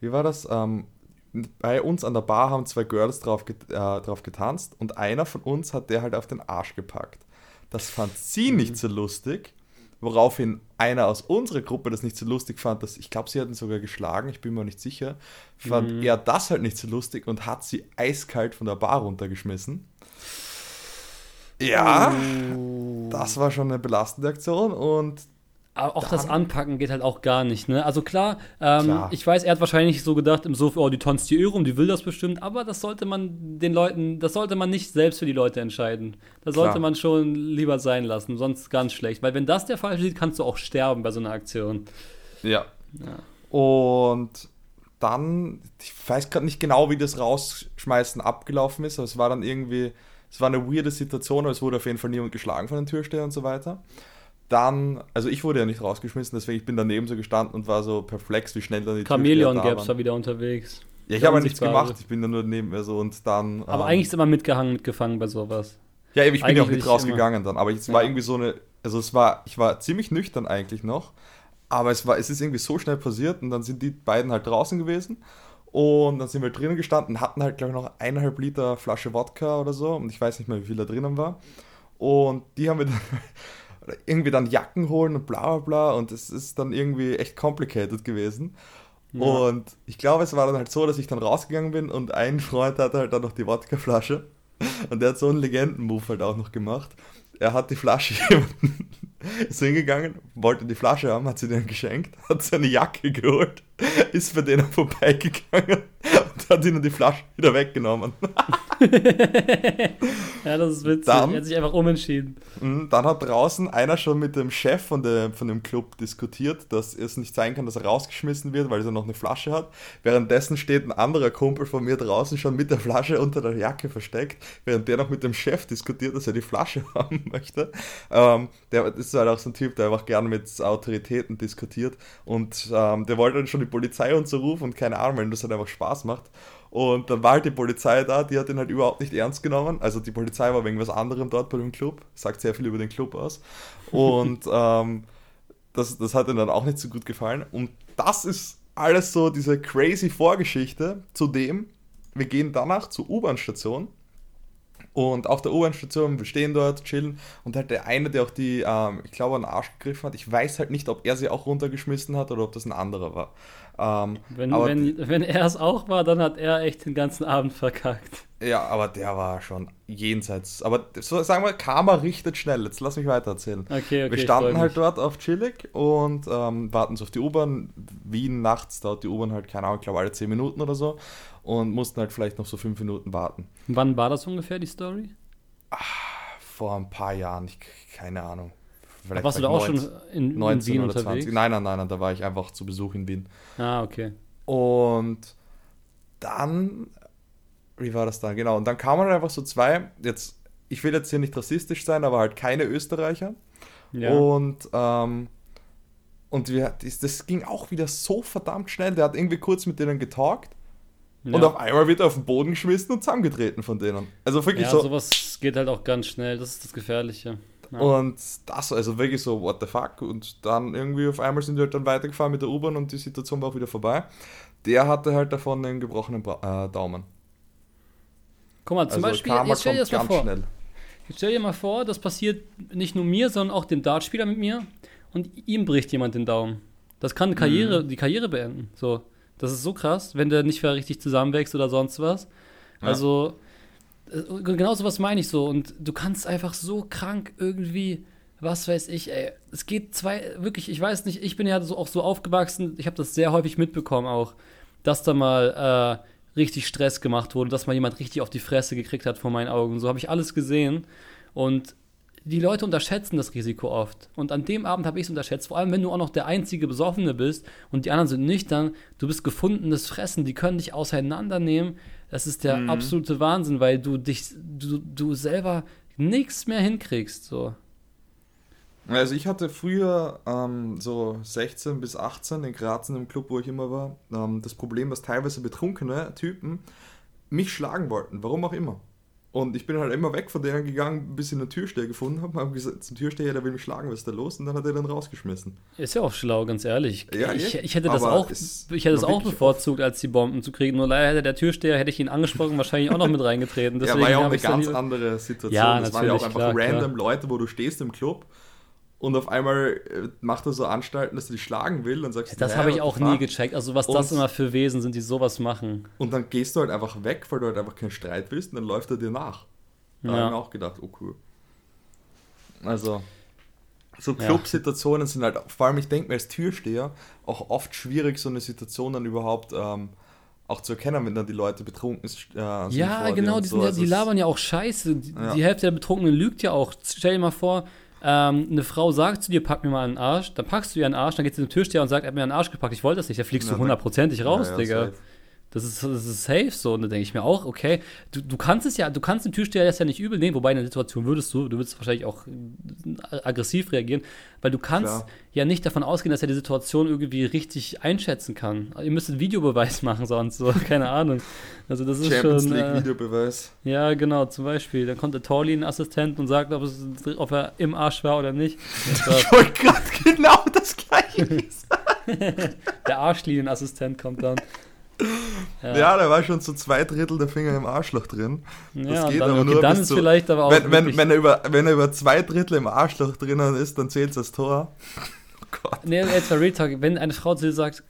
wie war das? Ähm, bei uns an der Bar haben zwei Girls drauf, get, äh, drauf getanzt und einer von uns hat der halt auf den Arsch gepackt. Das fand sie nicht so lustig, woraufhin einer aus unserer Gruppe das nicht so lustig fand, dass ich glaube, sie hatten sogar geschlagen, ich bin mir nicht sicher, fand Mhm. er das halt nicht so lustig und hat sie eiskalt von der Bar runtergeschmissen. Ja, Oh. das war schon eine belastende Aktion und auch das Anpacken geht halt auch gar nicht, ne? Also klar, ähm, Klar. ich weiß, er hat wahrscheinlich so gedacht im Sofa, oh, die tanzt die Öre um, die will das bestimmt, aber das sollte man den Leuten, das sollte man nicht selbst für die Leute entscheiden. Das sollte Klar. man schon lieber sein lassen, sonst ganz schlecht. Weil wenn das der Fall ist, kannst du auch sterben bei so einer Aktion. Ja. Ja. Und dann, ich weiß gerade nicht genau, wie das Rausschmeißen abgelaufen ist, aber es war dann irgendwie, es war eine weirde Situation, aber es wurde auf jeden Fall niemand geschlagen von den Türstehern und so weiter. Dann, also ich wurde ja nicht rausgeschmissen, deswegen ich bin daneben so gestanden und war so perplex, wie schnell dann die Chameleon Gaps war wieder unterwegs. Ja, ich habe halt nichts gemacht, ich bin dann nur neben mir so und dann. Aber ähm, eigentlich ist immer mitgehangen, mitgefangen bei sowas. Ja, ich bin ja auch Eigentlich nicht rausgegangen dann, aber es war Ja. irgendwie so eine, also es war, ich war ziemlich nüchtern eigentlich noch, aber es war, es ist irgendwie so schnell passiert und dann sind die beiden halt draußen gewesen und dann sind wir drinnen gestanden, hatten halt glaube ich noch eineinhalb Liter Flasche Wodka oder so und ich weiß nicht mehr, wie viel da drinnen war und die haben wir dann irgendwie dann Jacken holen und bla bla bla und es ist dann irgendwie echt complicated gewesen. Ja. Und ich glaube, es war dann halt so, dass ich dann rausgegangen bin und ein Freund hatte halt dann noch die Wodkaflasche. Und der hat so einen Legenden-Move halt auch noch gemacht. Er hat die Flasche *laughs* jemanden, ist hingegangen, wollte die Flasche haben, hat sie denen geschenkt, hat seine Jacke geholt, ist bei denen vorbeigegangen und *laughs* hat ihnen die Flasche wieder weggenommen. *laughs* ja, das ist witzig. Dann- er hat sich einfach umentschieden. Mhm, Dann hat draußen einer schon mit dem Chef von, der, von dem Club diskutiert, dass es nicht sein kann, dass er rausgeschmissen wird, weil er noch eine Flasche hat. Währenddessen steht ein anderer Kumpel von mir draußen schon mit der Flasche unter der Jacke versteckt, während der noch mit dem Chef diskutiert, dass er die Flasche *laughs* haben möchte. Ähm, der ist halt auch so ein Typ, der einfach gerne mit Autoritäten diskutiert und ähm, der wollte dann schon die Polizei und so rufen und keine Ahnung, weil das halt einfach Spaß macht. Und dann war halt die Polizei da, die hat ihn halt überhaupt nicht ernst genommen. Also die Polizei war wegen was anderem dort bei dem Club, sagt sehr viel über den Club aus. Und *laughs* ähm, das, das hat ihm dann auch nicht so gut gefallen. Und das ist alles so diese crazy Vorgeschichte zu dem, wir gehen danach zur U-Bahn-Station und auf der U-Bahn-Station, wir stehen dort, chillen und halt der eine, der auch die, ähm, ich glaube, an den Arsch gegriffen hat, ich weiß halt nicht, ob er sie auch runtergeschmissen hat oder ob das ein anderer war. Ähm, Wenn, aber wenn, wenn er es auch war, dann hat er echt den ganzen Abend verkackt. Ja, aber der war schon jenseits. Aber so, sagen wir, Karma richtet schnell. Jetzt lass mich weiter erzählen. Okay, okay. wir standen halt mich. dort auf chillig und ähm, warten so auf die U-Bahn. Wien nachts dauert die U-Bahn halt, keine Ahnung, ich glaube alle 10 Minuten oder so. Und mussten halt vielleicht noch so 5 Minuten warten. Wann war das ungefähr, die Story? Vor ein paar Jahren, ich, keine Ahnung. Vielleicht Warst du da auch schon 19 in, in 19 Wien oder unterwegs? 20. Nein, nein, nein, nein, da war ich einfach zu Besuch in Wien. Ah, okay. Und dann, wie war das dann? Genau, und dann kamen halt einfach so zwei, jetzt, ich will jetzt hier nicht rassistisch sein, aber halt keine Österreicher. Ja. Und, ähm, und wir, das, das ging auch wieder so verdammt schnell. Der hat irgendwie kurz mit denen getalkt ja. und auf einmal wird er auf den Boden geschmissen und zusammengetreten von denen. Also wirklich ja, so. sowas geht halt auch ganz schnell. Das ist das Gefährliche. Ja. Und das, also wirklich so, what the fuck? Und dann irgendwie auf einmal sind die halt dann weitergefahren mit der U-Bahn und die Situation war auch wieder vorbei. Der hatte halt davon einen gebrochenen Bra äh, Daumen. Guck mal, zum also Beispiel, Karma jetzt stell dir das mal vor. schnell. Jetzt stell dir mal vor, das passiert nicht nur mir, sondern auch dem Dartspieler mit mir und ihm bricht jemand den Daumen. Das kann Karriere, Mhm. die Karriere beenden. So, das ist so krass, wenn der nicht mehr richtig zusammenwächst oder sonst was. Ja. Also, äh, genau so was meine ich so. Und du kannst einfach so krank irgendwie, was weiß ich, ey. Es geht zwei, wirklich, ich weiß nicht, ich bin ja so auch so aufgewachsen, ich habe das sehr häufig mitbekommen auch, dass da mal äh, richtig Stress gemacht wurde, dass mal jemand richtig auf die Fresse gekriegt hat vor meinen Augen. So habe ich alles gesehen. Und die Leute unterschätzen das Risiko oft. Und an dem Abend habe ich es unterschätzt, vor allem wenn du auch noch der einzige Besoffene bist und die anderen sind nüchtern, du bist gefundenes Fressen, die können dich auseinandernehmen. Das ist der absolute Wahnsinn, weil du dich, du, du selber nichts mehr hinkriegst. So. Also ich hatte früher ähm, so 16 bis 18 in Graz in dem Club, wo ich immer war, ähm, das Problem, dass teilweise betrunkene Typen mich schlagen wollten, warum auch immer. Und ich bin halt immer weg von denen gegangen, bis ich einen Türsteher gefunden habe, habe gesagt zum Türsteher, der will mich schlagen, was ist da los? Und dann hat er den rausgeschmissen. Ist ja auch schlau, ganz ehrlich. Ja, ich, ja. ich hätte das auch, ich hätte das auch bevorzugt, als die Bomben zu kriegen. Nur leider hätte der Türsteher, hätte ich ihn angesprochen, wahrscheinlich auch noch mit reingetreten. *laughs* ja, Deswegen war ja auch eine dann ganz andere Situation. Ja, das waren ja auch einfach klar, random Leute, wo du stehst im Club und auf einmal äh, macht er so Anstalten, dass er dich schlagen will und sagst, Das "Hä, habe ich auch nie fuck?" gecheckt. Also was das Und- immer für Wesen sind, die sowas machen. Und dann gehst du halt einfach weg, weil du halt einfach keinen Streit willst und dann läuft er dir nach. Da Ja. habe ich mir auch gedacht, oh cool. Also, so Ja. Club-Situationen sind halt, vor allem ich denke mir als Türsteher, auch oft schwierig, so eine Situation dann überhaupt ähm, auch zu erkennen, wenn dann die Leute betrunken sind. Äh, sind Ja, vor dir genau, die, so. ja, Also die labern ja auch Scheiße. Die, Ja. die Hälfte der Betrunkenen lügt ja auch. Stell dir mal vor, ähm, eine Frau sagt zu dir, pack mir mal einen Arsch, dann packst du ihr einen Arsch, dann geht sie zum Türsteher und sagt, er hat mir einen Arsch gepackt, ich wollte das nicht, da fliegst Ja, du hundertprozentig raus, Ja, ja, Digga. safe. Das ist, das ist safe so. Und da denke ich mir auch, okay, du, du kannst es ja, du kannst dem Türsteher das ja nicht übel nehmen, wobei in der Situation würdest du, du würdest wahrscheinlich auch äh, aggressiv reagieren, weil du kannst Klar. ja nicht davon ausgehen, dass er die Situation irgendwie richtig einschätzen kann. Ihr müsstet Videobeweis *laughs* machen sonst, so, keine Ahnung. Also das ist Champions schon. League Äh, Videobeweis. ja, genau, zum Beispiel. Dann kommt der Torlin-Assistent und sagt, ob, es, ob er im Arsch war oder nicht. *laughs* Ich wollte gerade genau das gleiche *laughs* sagen. Der Arschlinien-Assistent kommt dann. Ja. da war schon so zwei Drittel der Finger im Arschloch drin. Ja, geht dann, aber nur dann bis zu- vielleicht aber auch. Wenn, wenn, wenn, er über, wenn er über zwei Drittel im Arschloch drinnen ist, dann zählt es als Tor. Oh Gott. Nee, jetzt mal Real Talk. Wenn eine Frau zu dir sagt,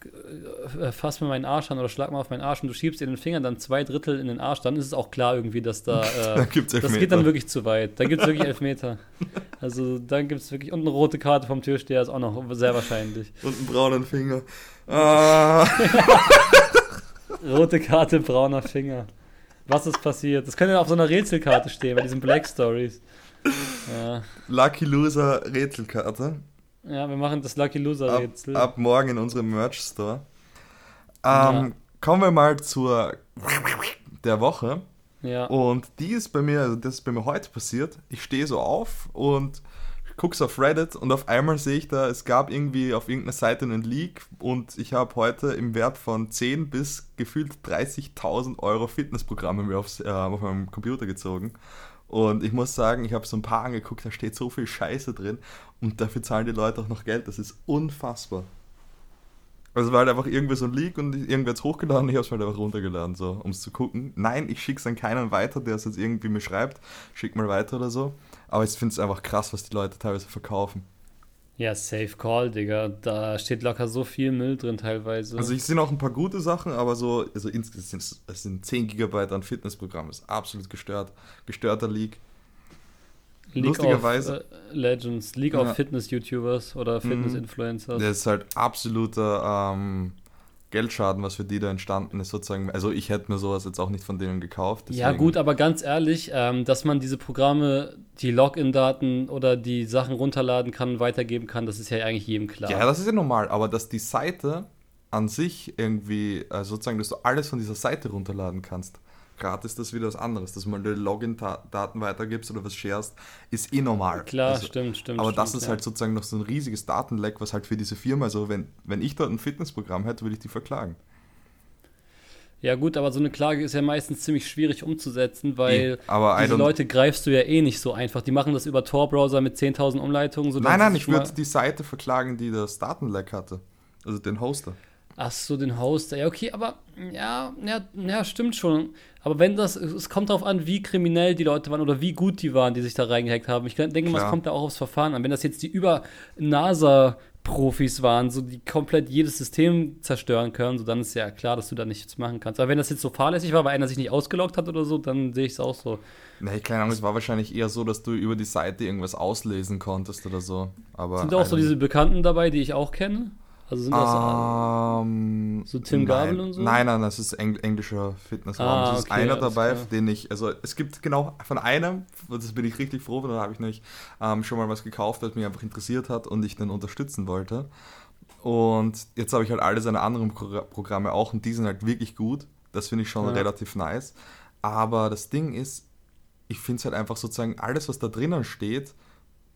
äh, fass mir meinen Arsch an oder schlag mal auf meinen Arsch und du schiebst ihr den Finger dann zwei Drittel in den Arsch, dann ist es auch klar irgendwie, dass da. *laughs* Äh, das geht dann wirklich zu weit. Da gibt es wirklich Elfmeter. *laughs* Also dann gibt es wirklich. Und eine rote Karte vom Türsteher ist auch noch sehr wahrscheinlich. Und einen braunen Finger. *laughs* Ah. Rote Karte, brauner Finger. Was ist passiert? Das könnte ja auf so einer Rätselkarte stehen, bei diesen Black Stories. Ja. Lucky Loser Rätselkarte. Ja, wir machen das Lucky Loser Rätsel. Ab, ab morgen in unserem Merch Store. Ähm, ja. Kommen wir mal zur der Woche. Ja. Und die ist bei mir, also das ist bei mir heute passiert. Ich stehe so auf und guck's auf Reddit und auf einmal sehe ich da, es gab irgendwie auf irgendeiner Seite einen Leak und ich habe heute im Wert von 10 bis gefühlt 30.000 Euro Fitnessprogramme mir aufs, äh, auf meinem Computer gezogen. Und ich muss sagen, ich habe so ein paar angeguckt, da steht so viel Scheiße drin und dafür zahlen die Leute auch noch Geld. Das ist unfassbar. Also war halt einfach irgendwie so ein Leak und irgendwer hat hochgeladen, ich habe es halt einfach runtergeladen, so, um es zu gucken. Nein, ich schicke es an keinen weiter, der es jetzt irgendwie mir schreibt, schick mal weiter oder so. Aber ich finde es einfach krass, was die Leute teilweise verkaufen. Ja, Safe Call, Digga. Da steht locker so viel Müll drin teilweise. Also ich sehe auch ein paar gute Sachen, aber so, also insgesamt sind es sind 10 GB an Fitnessprogrammen. Das ist absolut gestört. Gestörter Leak. League Lustigerweise. Of uh, Legends, League ja. of Fitness-YouTubers oder mhm. Fitness-Influencers. Das ist halt absoluter ähm, Geldschaden, was für die da entstanden ist, sozusagen. Also ich hätte mir sowas jetzt auch nicht von denen gekauft. Deswegen. Ja gut, aber ganz ehrlich, ähm, dass man diese Programme, die Login-Daten oder die Sachen runterladen kann und weitergeben kann, das ist ja eigentlich jedem klar. Ja, das ist ja normal, aber dass die Seite an sich irgendwie, äh, sozusagen, dass du alles von dieser Seite runterladen kannst, gratis das wieder was anderes. Dass du mal die Login-Daten weitergibst oder was sharest, ist eh normal. Klar, also, stimmt, stimmt. Aber stimmt, das ist ja. halt sozusagen noch so ein riesiges Datenleck, was halt für diese Firma, also wenn, wenn ich dort ein Fitnessprogramm hätte, würde ich die verklagen. Ja gut, aber so eine Klage ist ja meistens ziemlich schwierig umzusetzen, weil e, diese Leute greifst du ja eh nicht so einfach. Die machen das über Tor-Browser mit 10.000 Umleitungen. nein, nein, ich würde die Seite verklagen, die das Datenleck hatte. Also den Hoster. Ach so, den Hoster. Ja, okay, aber ja, ja, ja, stimmt schon. Aber wenn das, es kommt darauf an, wie kriminell die Leute waren oder wie gut die waren, die sich da reingehackt haben. Ich denke mal, es kommt da auch aufs Verfahren an. Wenn das jetzt die über NASA-Profis waren, so die komplett jedes System zerstören können, so dann ist ja klar, dass du da nichts machen kannst. Aber wenn das jetzt so fahrlässig war, weil einer sich nicht ausgeloggt hat oder so, dann sehe ich es auch so. Nee, keine Ahnung, es war wahrscheinlich eher so, dass du über die Seite irgendwas auslesen konntest oder so. Aber Sind auch so diese Bekannten dabei, die ich auch kenne? Also sind das um, so Tim Gabel und so? Nein, nein, das ist Engl englischer Fitnessraum. Ah, es ist okay, einer dabei, klar. den ich, also es gibt genau von einem, das bin ich richtig froh, da habe ich nämlich ähm, schon mal was gekauft, was mich einfach interessiert hat und ich den unterstützen wollte. Und jetzt habe ich halt alle seine anderen Pro Programme auch und die sind halt wirklich gut. Das finde ich schon ja. relativ nice. Aber das Ding ist, ich finde es halt einfach sozusagen, alles, was da drinnen steht,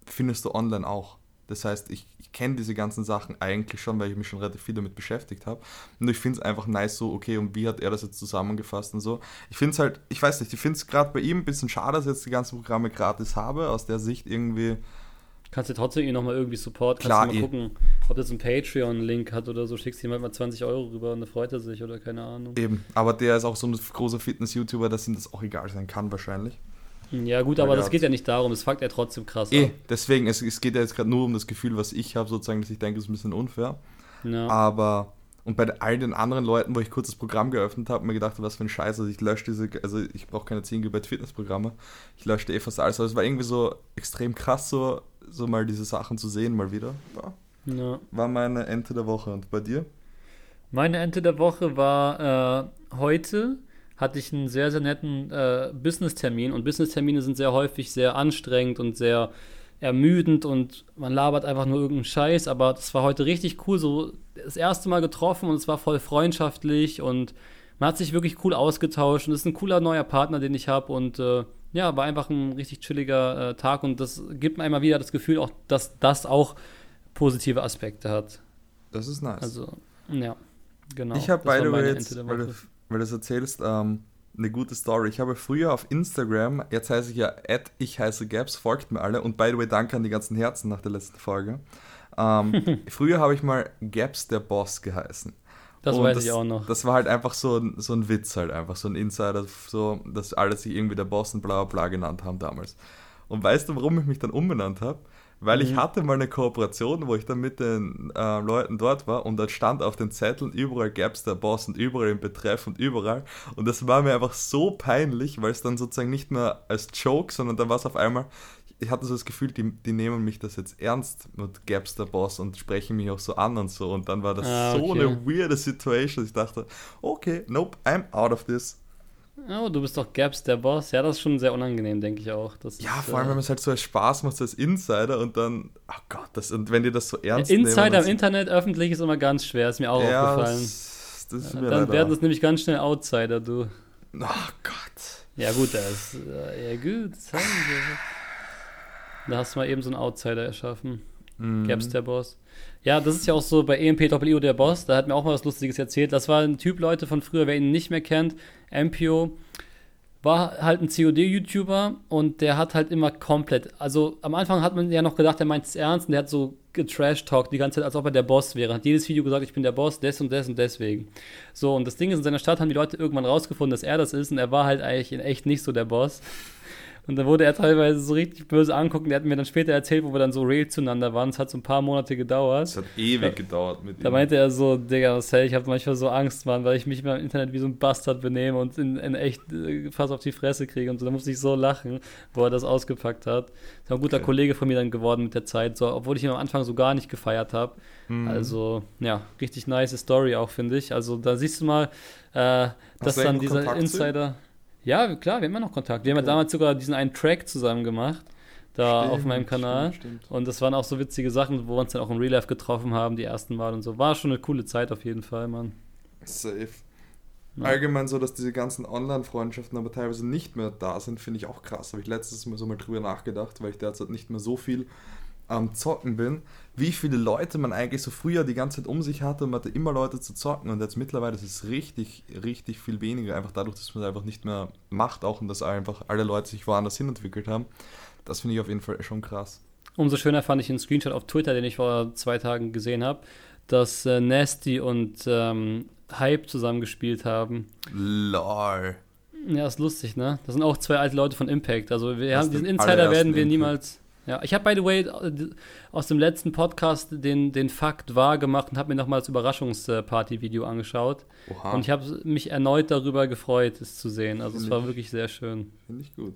findest du online auch. Das heißt, ich, ich kenne diese ganzen Sachen eigentlich schon, weil ich mich schon relativ viel damit beschäftigt habe. Und ich finde es einfach nice so, okay, und wie hat er das jetzt zusammengefasst und so. Ich finde es halt, ich weiß nicht, ich finde es gerade bei ihm ein bisschen schade, dass ich jetzt die ganzen Programme gratis habe, aus der Sicht irgendwie. Kannst du trotzdem ihn nochmal irgendwie Support, Klar, kannst du mal eh. gucken, ob das einen Patreon-Link hat oder so, schickst ihm halt mal 20 Euro rüber und dann freut er sich oder keine Ahnung. Eben, aber der ist auch so ein großer Fitness-YouTuber, dass ihm das auch egal sein kann wahrscheinlich. Ja, gut, aber das geht ja nicht darum, es fuckt ja trotzdem krass ab. Deswegen, es, es geht ja jetzt gerade nur um das Gefühl, was ich habe, sozusagen, dass ich denke, es ist ein bisschen unfair. Ja. Aber, und bei all den anderen Leuten, wo ich kurz das Programm geöffnet habe, mir gedacht, was für ein Scheiß, also ich lösche diese, also ich brauche keine 10 GB Fitnessprogramme, ich lösche eh fast alles. Also es war irgendwie so extrem krass, so, so mal diese Sachen zu sehen, mal wieder. Ja. ja. War meine Ente der Woche. Und bei dir? Meine Ente der Woche war äh, heute hatte ich einen sehr, sehr netten äh, Business-Termin. Und Business-Termine sind sehr häufig sehr anstrengend und sehr ermüdend und man labert einfach nur irgendeinen Scheiß. Aber das war heute richtig cool. So das erste Mal getroffen und es war voll freundschaftlich und man hat sich wirklich cool ausgetauscht. Und es ist ein cooler neuer Partner, den ich habe. Und äh, ja, war einfach ein richtig chilliger äh, Tag. Und das gibt mir einmal wieder das Gefühl, auch, dass das auch positive Aspekte hat. Das ist nice. Also, ja, genau. Ich habe beide jetzt, weil du weil du es erzählst, ähm, eine gute Story. Ich habe früher auf Instagram, jetzt heiße ich ja at ich heiße Gaps, folgt mir alle und by the way, danke an die ganzen Herzen nach der letzten Folge. Ähm, *laughs* früher habe ich mal Gaps der Boss geheißen. Das und weiß das, ich auch noch. Das war halt einfach so ein, so ein Witz halt, einfach so ein Insider, so, dass alle sich irgendwie der Boss und bla bla genannt haben damals. Und weißt du, warum ich mich dann umbenannt habe? Weil mhm. ich hatte mal eine Kooperation, wo ich dann mit den äh, Leuten dort war und da stand auf den Zetteln, überall gab es der Boss und überall im Betreff und überall. Und das war mir einfach so peinlich, weil es dann sozusagen nicht mehr als Joke, sondern da war es auf einmal, ich hatte so das Gefühl, die, die nehmen mich das jetzt ernst mit Gapster Boss und sprechen mich auch so an und so. Und dann war das Ah, so okay. eine weirde Situation. Ich dachte, okay, nope, I'm out of this. Oh, du bist doch Gaps der Boss. Ja, das ist schon sehr unangenehm, denke ich auch. Das Ja, ist, vor allem, äh, wenn man es halt so als Spaß macht, so als Insider und dann, oh Gott, das, und wenn die das so ernst Insider nehmen. im Internet öffentlich ist immer ganz schwer, ist mir auch ja, aufgefallen. das, das ist mir Dann leider- werden es nämlich ganz schnell Outsider, du. Oh Gott. Ja gut, das ist äh, ja gut. das. Da hast du mal eben so einen Outsider erschaffen. Mhm. Gaps der Boss. Ja, das ist ja auch so bei E EMP Doppel-IO der Boss. Da hat mir auch mal was Lustiges erzählt. Das war ein Typ, Leute, von früher, wer ihn nicht mehr kennt. MPO war halt ein COD-YouTuber und der hat halt immer komplett. Also am Anfang hat man ja noch gedacht, er meint es ernst und der hat so getrash-talkt die ganze Zeit, als ob er der Boss wäre. Hat jedes Video gesagt, ich bin der Boss, des und des und deswegen. So, und das Ding ist, in seiner Stadt haben die Leute irgendwann rausgefunden, dass er das ist und er war halt eigentlich in echt nicht so der Boss. Und dann wurde er teilweise so richtig böse angucken. Der hat mir dann später erzählt, wo wir dann so real zueinander waren. Es hat so ein paar Monate gedauert. Es hat ewig gedauert mit Da ihm. meinte er so, Digga, Marcel, ich habe manchmal so Angst, Mann, weil ich mich immer im Internet wie so ein Bastard benehme und in, in echt äh, fast auf die Fresse kriege und so. Da musste ich so lachen, wo er das ausgepackt hat. Ist ein guter Okay. Kollege von mir dann geworden mit der Zeit, so, obwohl ich ihn am Anfang so gar nicht gefeiert habe. Mhm. Also, ja, richtig nice Story auch, finde ich. Also, da siehst du mal, äh, dass dann dieser Kontakt zu? Insider. Ja, klar, wir haben immer noch Kontakt. Wir haben ja damals sogar diesen einen Track zusammen gemacht, da auf Stimmt, meinem Kanal. stimmt, stimmt. Und das waren auch so witzige Sachen, wo wir uns dann auch im Real Life getroffen haben, die ersten Mal und so. War schon eine coole Zeit auf jeden Fall, Mann. Safe. Ja. Allgemein so, dass diese ganzen Online-Freundschaften aber teilweise nicht mehr da sind, finde ich auch krass. Habe ich letztes Mal so mal drüber nachgedacht, weil ich derzeit nicht mehr so viel am Zocken bin. Wie viele Leute man eigentlich so früher die ganze Zeit um sich hatte und man hatte immer Leute zu zocken und jetzt mittlerweile ist es richtig, richtig viel weniger. Einfach dadurch, dass man es einfach nicht mehr macht auch und dass einfach alle Leute sich woanders hin entwickelt haben. Das finde ich auf jeden Fall schon krass. Umso schöner fand ich einen Screenshot auf Twitter, den ich vor zwei Tagen gesehen habe, dass äh, Nasty und ähm, Hype zusammen gespielt haben. Lol. Ja, ist lustig, ne? Das sind auch zwei alte Leute von Impact. Also wir haben diesen Insider werden wir niemals. Ja, ich habe by the way aus dem letzten Podcast den, den Fakt wahr gemacht und habe mir nochmal das Überraschungsparty-Video angeschaut. Oha, Und ich habe mich erneut darüber gefreut, es zu sehen. Also es Finde war ich- wirklich sehr schön. finde ich gut.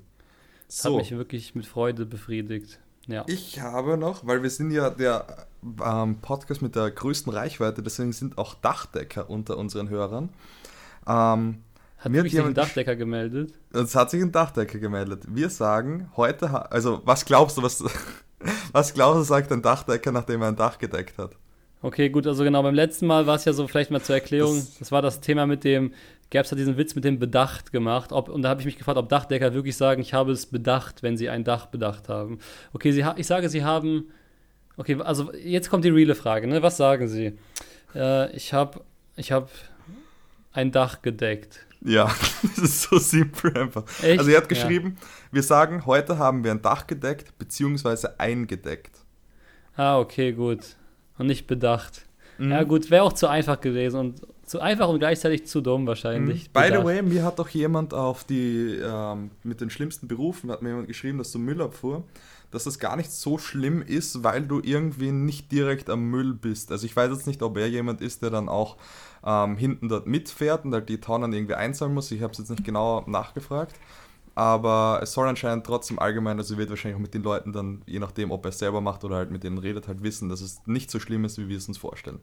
Es hat So. mich wirklich mit Freude befriedigt. Ja. Ich habe noch, weil wir sind ja der ähm, Podcast mit der größten Reichweite, deswegen sind auch Dachdecker unter unseren Hörern. Ähm, Hat mir hat wirklich sich ein Dachdecker gemeldet? es hat sich ein Dachdecker gemeldet. Wir sagen, heute, also was glaubst du, was, *laughs* was glaubst du, sagt ein Dachdecker, nachdem er ein Dach gedeckt hat? Okay, gut, also genau, beim letzten Mal war es ja so, vielleicht mal zur Erklärung, Das- das, war das Thema mit dem, gab es da diesen Witz mit dem Bedacht gemacht, ob, und da habe ich mich gefragt, ob Dachdecker wirklich sagen, ich habe es bedacht, wenn sie ein Dach bedacht haben. Okay, sie ha ich sage, sie haben, okay, also jetzt kommt die reale Frage, ne, was sagen sie? Äh, ich habe, ich habe ein Dach gedeckt. Ja, *laughs* das ist so simpel einfach. Echt? Also er hat Ja. geschrieben, wir sagen, heute haben wir ein Dach gedeckt, beziehungsweise eingedeckt. Ah, okay, gut. Und nicht bedacht. Mhm. Ja, gut, wäre auch zu einfach gewesen und zu einfach und gleichzeitig zu dumm wahrscheinlich. Mhm. By the way, mir hat doch jemand auf die, ähm, mit den schlimmsten Berufen, hat mir jemand geschrieben, dass du Müllabfuhr, dass das gar nicht so schlimm ist, weil du irgendwie nicht direkt am Müll bist. Also ich weiß jetzt nicht, ob er jemand ist, der dann auch ähm, hinten dort mitfährt und halt die Tonnen irgendwie einsammeln muss. Ich habe es jetzt nicht genau nachgefragt. Aber es soll anscheinend trotzdem allgemein, also wird wahrscheinlich auch mit den Leuten dann, je nachdem, ob er es selber macht oder halt mit denen redet, halt wissen, dass es nicht so schlimm ist, wie wir es uns vorstellen.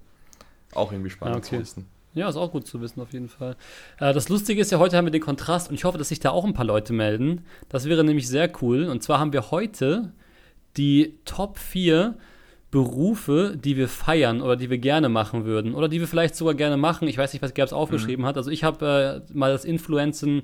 Auch irgendwie spannend okay. zu wissen. Ja, ist auch gut zu wissen, auf jeden Fall. Äh, das Lustige ist ja, heute haben wir den Kontrast und ich hoffe, dass sich da auch ein paar Leute melden. Das wäre nämlich sehr cool. Und zwar haben wir heute die Top 4 Berufe, die wir feiern oder die wir gerne machen würden oder die wir vielleicht sogar gerne machen. Ich weiß nicht, was Gerbs aufgeschrieben hat. Also ich habe äh, mal das Influencen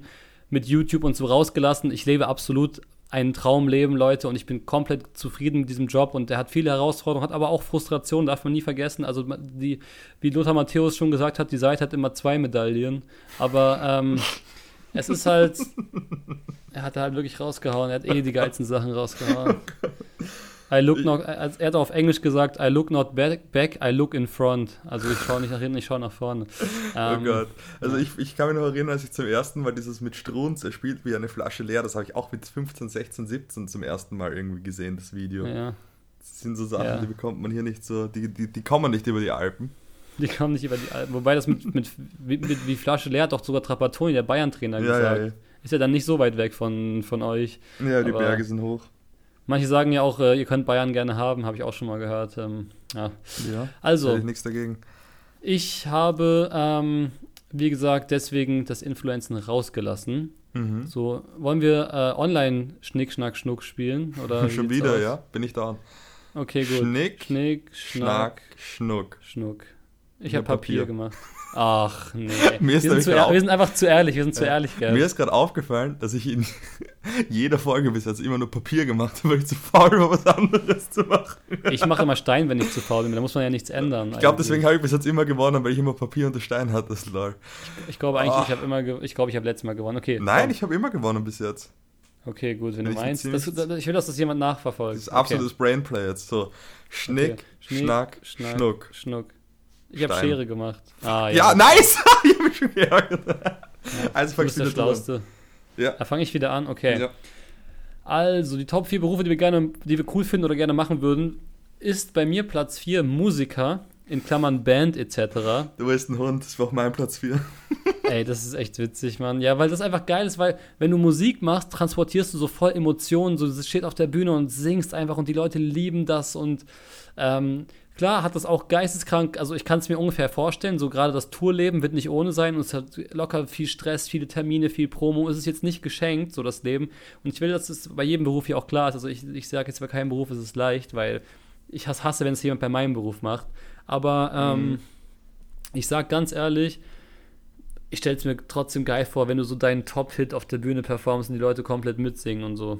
mit YouTube und so rausgelassen. Ich lebe absolut ein Traumleben, Leute, und ich bin komplett zufrieden mit diesem Job und der hat viele Herausforderungen, hat aber auch Frustration, darf man nie vergessen. Also die, wie Lothar Matthäus schon gesagt hat, die Seite hat immer zwei Medaillen, aber ähm, *laughs* es ist halt, er hat halt wirklich rausgehauen, er hat eh die geilsten Sachen rausgehauen. I look not, er hat auf Englisch gesagt, I look not back, back I look in front. Also ich schaue nicht nach hinten, ich schaue nach vorne. *laughs* Ähm, oh Gott. Also ich, ich kann mich noch erinnern, als ich zum ersten Mal dieses mit Strunz, er spielt wie eine Flasche leer, das habe ich auch mit 15, 16, 17 zum ersten Mal irgendwie gesehen, das Video. Ja, Das sind so Sachen, Ja. die bekommt man hier nicht so, die, die, die kommen nicht über die Alpen. die kommen nicht über die Alpen. Wobei das mit, mit, mit, wie Flasche leer hat doch sogar Trapattoni, der Bayern-Trainer, Ja, ja, gesagt. Ist ja dann nicht so weit weg von, von euch. ja. Ja, die Aber- Berge sind hoch. Manche sagen ja auch, äh, ihr könnt Bayern gerne haben, habe ich auch schon mal gehört. Ähm, ja. Ja. Also, ich nichts dagegen. ich habe, ähm, wie gesagt, deswegen das Influenzen rausgelassen. Mhm. So, wollen wir äh, online Schnick, Schnack, Schnuck spielen? Oder *laughs* Schon wieder, aus? ja? Bin ich da. Okay, gut. Schnick, Schnick, Schnack, Schnack, Schnuck. Schnuck. Ich habe hab Papier, Papier. gemacht. Ach, nee. *laughs* Mir ist wir, sind zu, wir sind einfach zu ehrlich, wir sind zu Ja. ehrlich, gell? Mir ist gerade aufgefallen, dass ich in *laughs* jeder Folge bis jetzt immer nur Papier gemacht habe, weil ich zu faul war, was anderes zu machen. Ich mache immer Stein, wenn ich zu faul bin, da muss man ja nichts ändern. Ich glaube, deswegen habe ich bis jetzt immer gewonnen, weil ich immer Papier und Stein hatte. Das ist lol. Ich glaube eigentlich, Ah. ich habe immer, ge- ich glaube, ich habe letztes Mal gewonnen. Okay. Nein, komm. ich habe immer gewonnen bis jetzt. Okay, gut, wenn Bin du ich meinst. Das, ich will, dass das jemand nachverfolgt. Das ist absolutes Brainplay jetzt. So, Schnick, Okay. Schnick, Schnack, Schnack, Schnuck. Schnuck. Ich habe. Schere gemacht. Ah, Ja, ja. nice! *laughs* ich habe mich schon geärgert. Also fangst bist der du wieder. Schlauste. Ja. Da fange ich wieder an, okay. ja. Also, die Top 4 Berufe, die wir gerne, die wir cool finden oder gerne machen würden, ist bei mir Platz 4 Musiker, in Klammern Band etc. Du bist ein Hund, das war auch mein Platz 4. *laughs* Ey, das ist echt witzig, Mann. Ja, weil das einfach geil ist, weil wenn du Musik machst, transportierst du so voll Emotionen, so du stehst auf der Bühne und singst einfach und die Leute lieben das und ähm, klar hat das auch geisteskrank, also ich kann es mir ungefähr vorstellen, so gerade das Tourleben wird nicht ohne sein und es hat locker viel Stress, viele Termine, viel Promo, es ist jetzt nicht geschenkt, so das Leben und ich will, dass es bei jedem Beruf hier auch klar ist, also ich, ich sage jetzt bei keinem Beruf ist es leicht, weil ich hasse, wenn es jemand bei meinem Beruf macht, aber ähm, Mhm. ich sag ganz ehrlich, ich stelle es mir trotzdem geil vor, wenn du so deinen Top-Hit auf der Bühne performst und die Leute komplett mitsingen und so.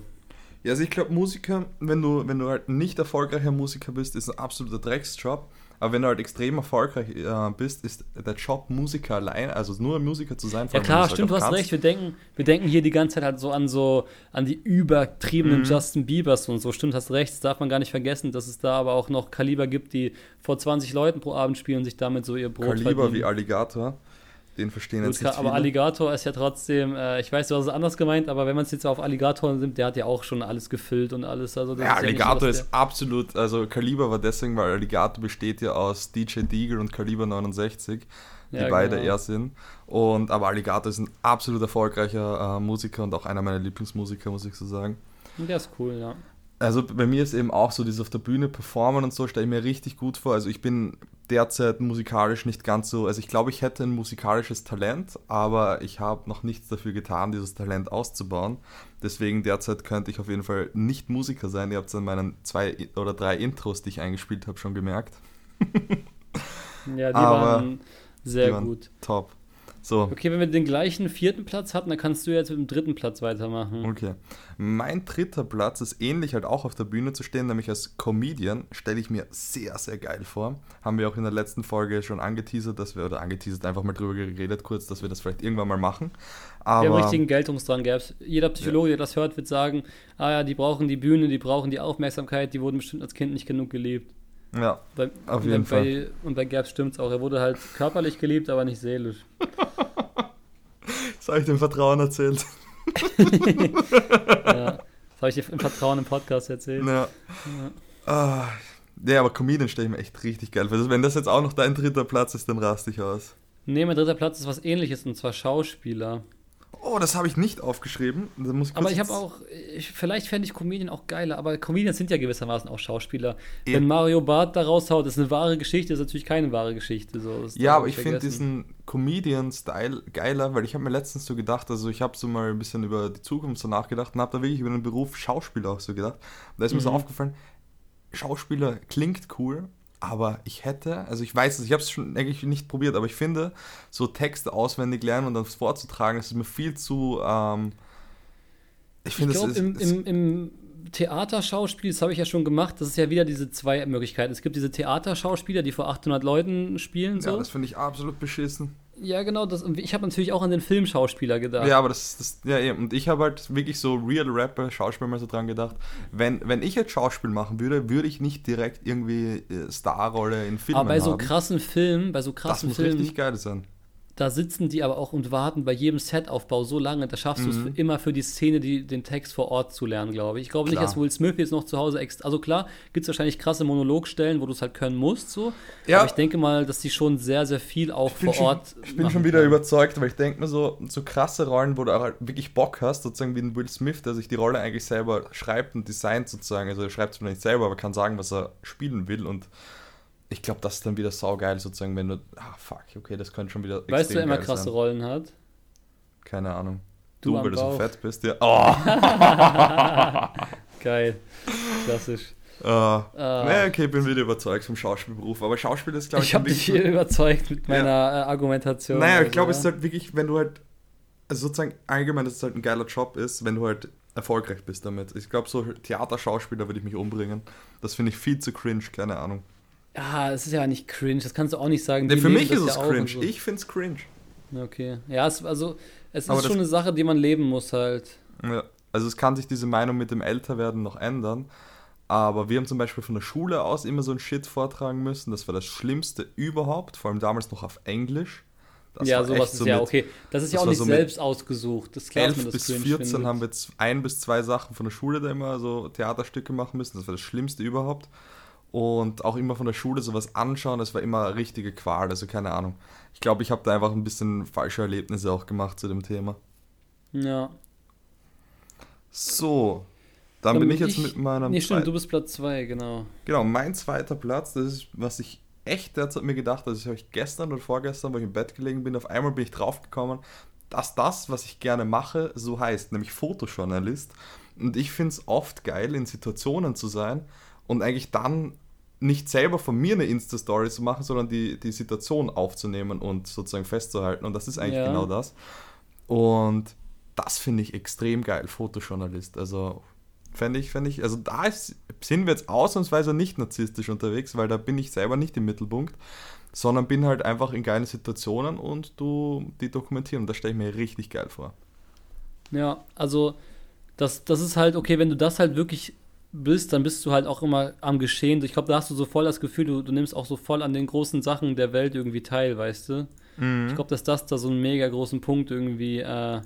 Ja, also ich glaube, Musiker, wenn du, wenn du halt nicht erfolgreicher Musiker bist, ist ein absoluter Drecksjob. Aber wenn du halt extrem erfolgreich äh, bist, ist der Job Musiker allein, also nur Musiker zu sein. Ja klar, du's stimmt, du halt hast recht. Wir denken, wir denken hier die ganze Zeit halt so an so, an die übertriebenen Mhm. Justin Biebers und so. Stimmt, hast recht. Das darf man gar nicht vergessen, dass es da aber auch noch Kaliber gibt, die vor 20 Leuten pro Abend spielen und sich damit so ihr Brot Kaliber verdienen. wie Alligator, den verstehen Gut, jetzt nicht aber viele. Alligator ist ja trotzdem, äh, ich weiß, du hast es anders gemeint, aber wenn man es jetzt auf Alligator nimmt, der hat ja auch schon alles gefüllt und alles. Also das Ja, ist ja Alligator so, dass ist absolut, also Kaliber war deswegen, weil Alligator besteht ja aus DJ Deagle und Kaliber 69, die Ja, beide genau. er sind. Und aber Alligator ist ein absolut erfolgreicher äh, Musiker und auch einer meiner Lieblingsmusiker, muss ich so sagen. Der, der ist cool, ja. Also bei mir ist eben auch so, dieses auf der Bühne performen und so, stelle ich mir richtig gut vor. Also ich bin derzeit musikalisch nicht ganz so, also ich glaube, ich hätte ein musikalisches Talent, aber ich habe noch nichts dafür getan, dieses Talent auszubauen. Deswegen derzeit könnte ich auf jeden Fall nicht Musiker sein. Ihr habt es an meinen zwei oder drei Intros, die ich eingespielt habe, schon gemerkt. *laughs* Ja, die Aber waren sehr die waren gut. Top. So, Okay, wenn wir den gleichen vierten Platz hatten, dann kannst du jetzt mit dem dritten Platz weitermachen. Okay. Mein dritter Platz ist ähnlich halt auch auf der Bühne zu stehen, nämlich als Comedian stelle ich mir sehr, sehr geil vor. Haben wir auch in der letzten Folge schon angeteasert, dass wir, oder angeteasert, einfach mal drüber geredet kurz, dass wir das vielleicht irgendwann mal machen. Wir haben Aber richtigen Geltungsdrang gehabt. Jeder Psychologe, der das hört, wird sagen, ah ja, die brauchen die Bühne, die brauchen die Aufmerksamkeit, die wurden bestimmt als Kind nicht genug geliebt. ja, Bei, Auf und jeden bei, Und bei Gabs stimmt's auch. Er wurde halt körperlich geliebt, aber nicht seelisch. Das habe ich dem Vertrauen erzählt. *laughs* ja. Das habe ich dir im Vertrauen im Podcast erzählt. Ja. Ah, ja, aber Comedian stelle ich mir echt richtig geil vor. Wenn das jetzt auch noch dein dritter Platz ist, dann raste ich aus. Nee, mein dritter Platz ist was ähnliches, und zwar Schauspieler. Oh, das habe ich nicht aufgeschrieben. Ich Aber ich habe auch, ich, vielleicht fände ich Comedian auch geiler, aber Comedians sind ja gewissermaßen auch Schauspieler. Eben. Wenn Mario Barth da raushaut, ist eine wahre Geschichte, ist natürlich keine wahre Geschichte. So, das Ja, aber ich finde diesen Comedian-Style geiler, weil ich habe mir letztens so gedacht, also ich habe so mal ein bisschen über die Zukunft so nachgedacht und habe da wirklich über den Beruf Schauspieler auch so gedacht. Und da ist mir so Mhm. aufgefallen, Schauspieler klingt cool, aber ich hätte, also ich weiß es, ich habe es schon eigentlich nicht probiert, aber ich finde, so Texte auswendig lernen und dann vorzutragen, das ist mir viel zu, ähm, ich finde, es ist, im, im, im Theaterschauspiel, das habe ich ja schon gemacht, das ist ja wieder diese zwei Möglichkeiten. Es gibt diese Theaterschauspieler, die vor 800 Leuten spielen. ja, So. das finde ich absolut beschissen. Ja, genau. Das, und ich habe natürlich auch an den Filmschauspieler gedacht. Ja, aber das, das ja eben. Und ich habe halt wirklich so Real Rapper, Schauspiel mal so dran gedacht. Wenn, wenn ich jetzt Schauspiel machen würde, würde ich nicht direkt irgendwie äh, Starrolle in Filmen aber bei so haben. krassen Filmen, bei so das krassen muss Filmen, richtig geil sein. Da sitzen die aber auch und warten bei jedem Setaufbau so lange, da schaffst du es Mhm. immer für die Szene, die, den Text vor Ort zu lernen, glaube ich. Ich glaube nicht, Klar. dass Will Smith jetzt noch zu Hause extra. Also klar, gibt es wahrscheinlich krasse Monologstellen, wo du es halt können musst, so. Ja. Aber ich denke mal, dass die schon sehr, sehr viel auch vor schon, Ort. Ich bin schon wieder können. überzeugt, weil ich denke mir so, so krasse Rollen, wo du auch halt wirklich Bock hast, sozusagen wie ein Will Smith, der sich die Rolle eigentlich selber schreibt und designt sozusagen. Also er schreibt es nicht selber, aber kann sagen, was er spielen will und ich glaube, das ist dann wieder saugeil sozusagen, wenn du, ah fuck, okay, das könnte schon wieder Weißt du, wer immer krasse sein. Rollen hat? Keine Ahnung. Du Du, weil du so fett bist, ja. *laughs* Oh, Geil. Klassisch. äh, Ah. nee, okay, bin wieder überzeugt vom Schauspielberuf, aber Schauspiel ist, glaube ich, Ich habe dich hier überzeugt mit meiner äh, Argumentation. Naja, ich Also, glaube, es ja. ist halt wirklich, wenn du halt, also sozusagen allgemein, dass es halt ein geiler Job ist, wenn du halt erfolgreich bist damit. Ich glaube, so Theaterschauspieler würde ich mich umbringen. Das finde ich viel zu cringe, keine Ahnung. Ja, es ist ja nicht cringe, das kannst du auch nicht sagen. Nee, für mich ist ja es auch und cringe. so. Ich finde es cringe. Okay. Ja, es, also, es ist schon eine Sache, die man leben muss halt. Ja. Also es kann sich diese Meinung mit dem Älterwerden noch ändern. Aber wir haben zum Beispiel von der Schule aus immer so ein Shit vortragen müssen. Das war das Schlimmste überhaupt, vor allem damals noch auf Englisch. Das ja, sowas ist so ja mit- okay. Das ist ja das auch war nicht so selbst ausgesucht. Das klar, dass 11 man das bis cringe 14 findet. haben wir ein bis zwei Sachen von der Schule da immer so Theaterstücke machen müssen. Das war das Schlimmste überhaupt. Und auch immer von der Schule sowas anschauen, das war immer eine richtige Qual. Also keine Ahnung. Ich glaube, ich habe da einfach ein bisschen falsche Erlebnisse auch gemacht zu dem Thema. Ja. So, dann, Dann bin ich jetzt ich- mit meinem Nee, stimmt, zweiten- du bist Platz 2, genau. Genau, mein zweiter Platz, das ist, was ich echt derzeit mir gedacht habe, das habe ich gestern oder vorgestern, wo ich im Bett gelegen bin, auf einmal bin ich draufgekommen, dass das, was ich gerne mache, so heißt, nämlich Fotojournalist. Und ich finde es oft geil, in Situationen zu sein und eigentlich dann nicht selber von mir eine Insta-Story zu machen, sondern die, die Situation aufzunehmen und sozusagen festzuhalten. Und das ist eigentlich Ja. genau das. Und das finde ich extrem geil, Fotojournalist. Also fände ich, fände ich, also da ist, sind wir jetzt ausnahmsweise nicht narzisstisch unterwegs, weil da bin ich selber nicht im Mittelpunkt, sondern bin halt einfach in geilen Situationen und du die dokumentieren. Und das stelle ich mir richtig geil vor. Ja, also das, das ist halt, okay, wenn du das halt wirklich bist, dann bist du halt auch immer am Geschehen. Ich glaube, da hast du so voll das Gefühl, du, du nimmst auch so voll an den großen Sachen der Welt irgendwie teil, weißt du? Ich glaube, dass das da so einen mega großen Punkt irgendwie. Äh,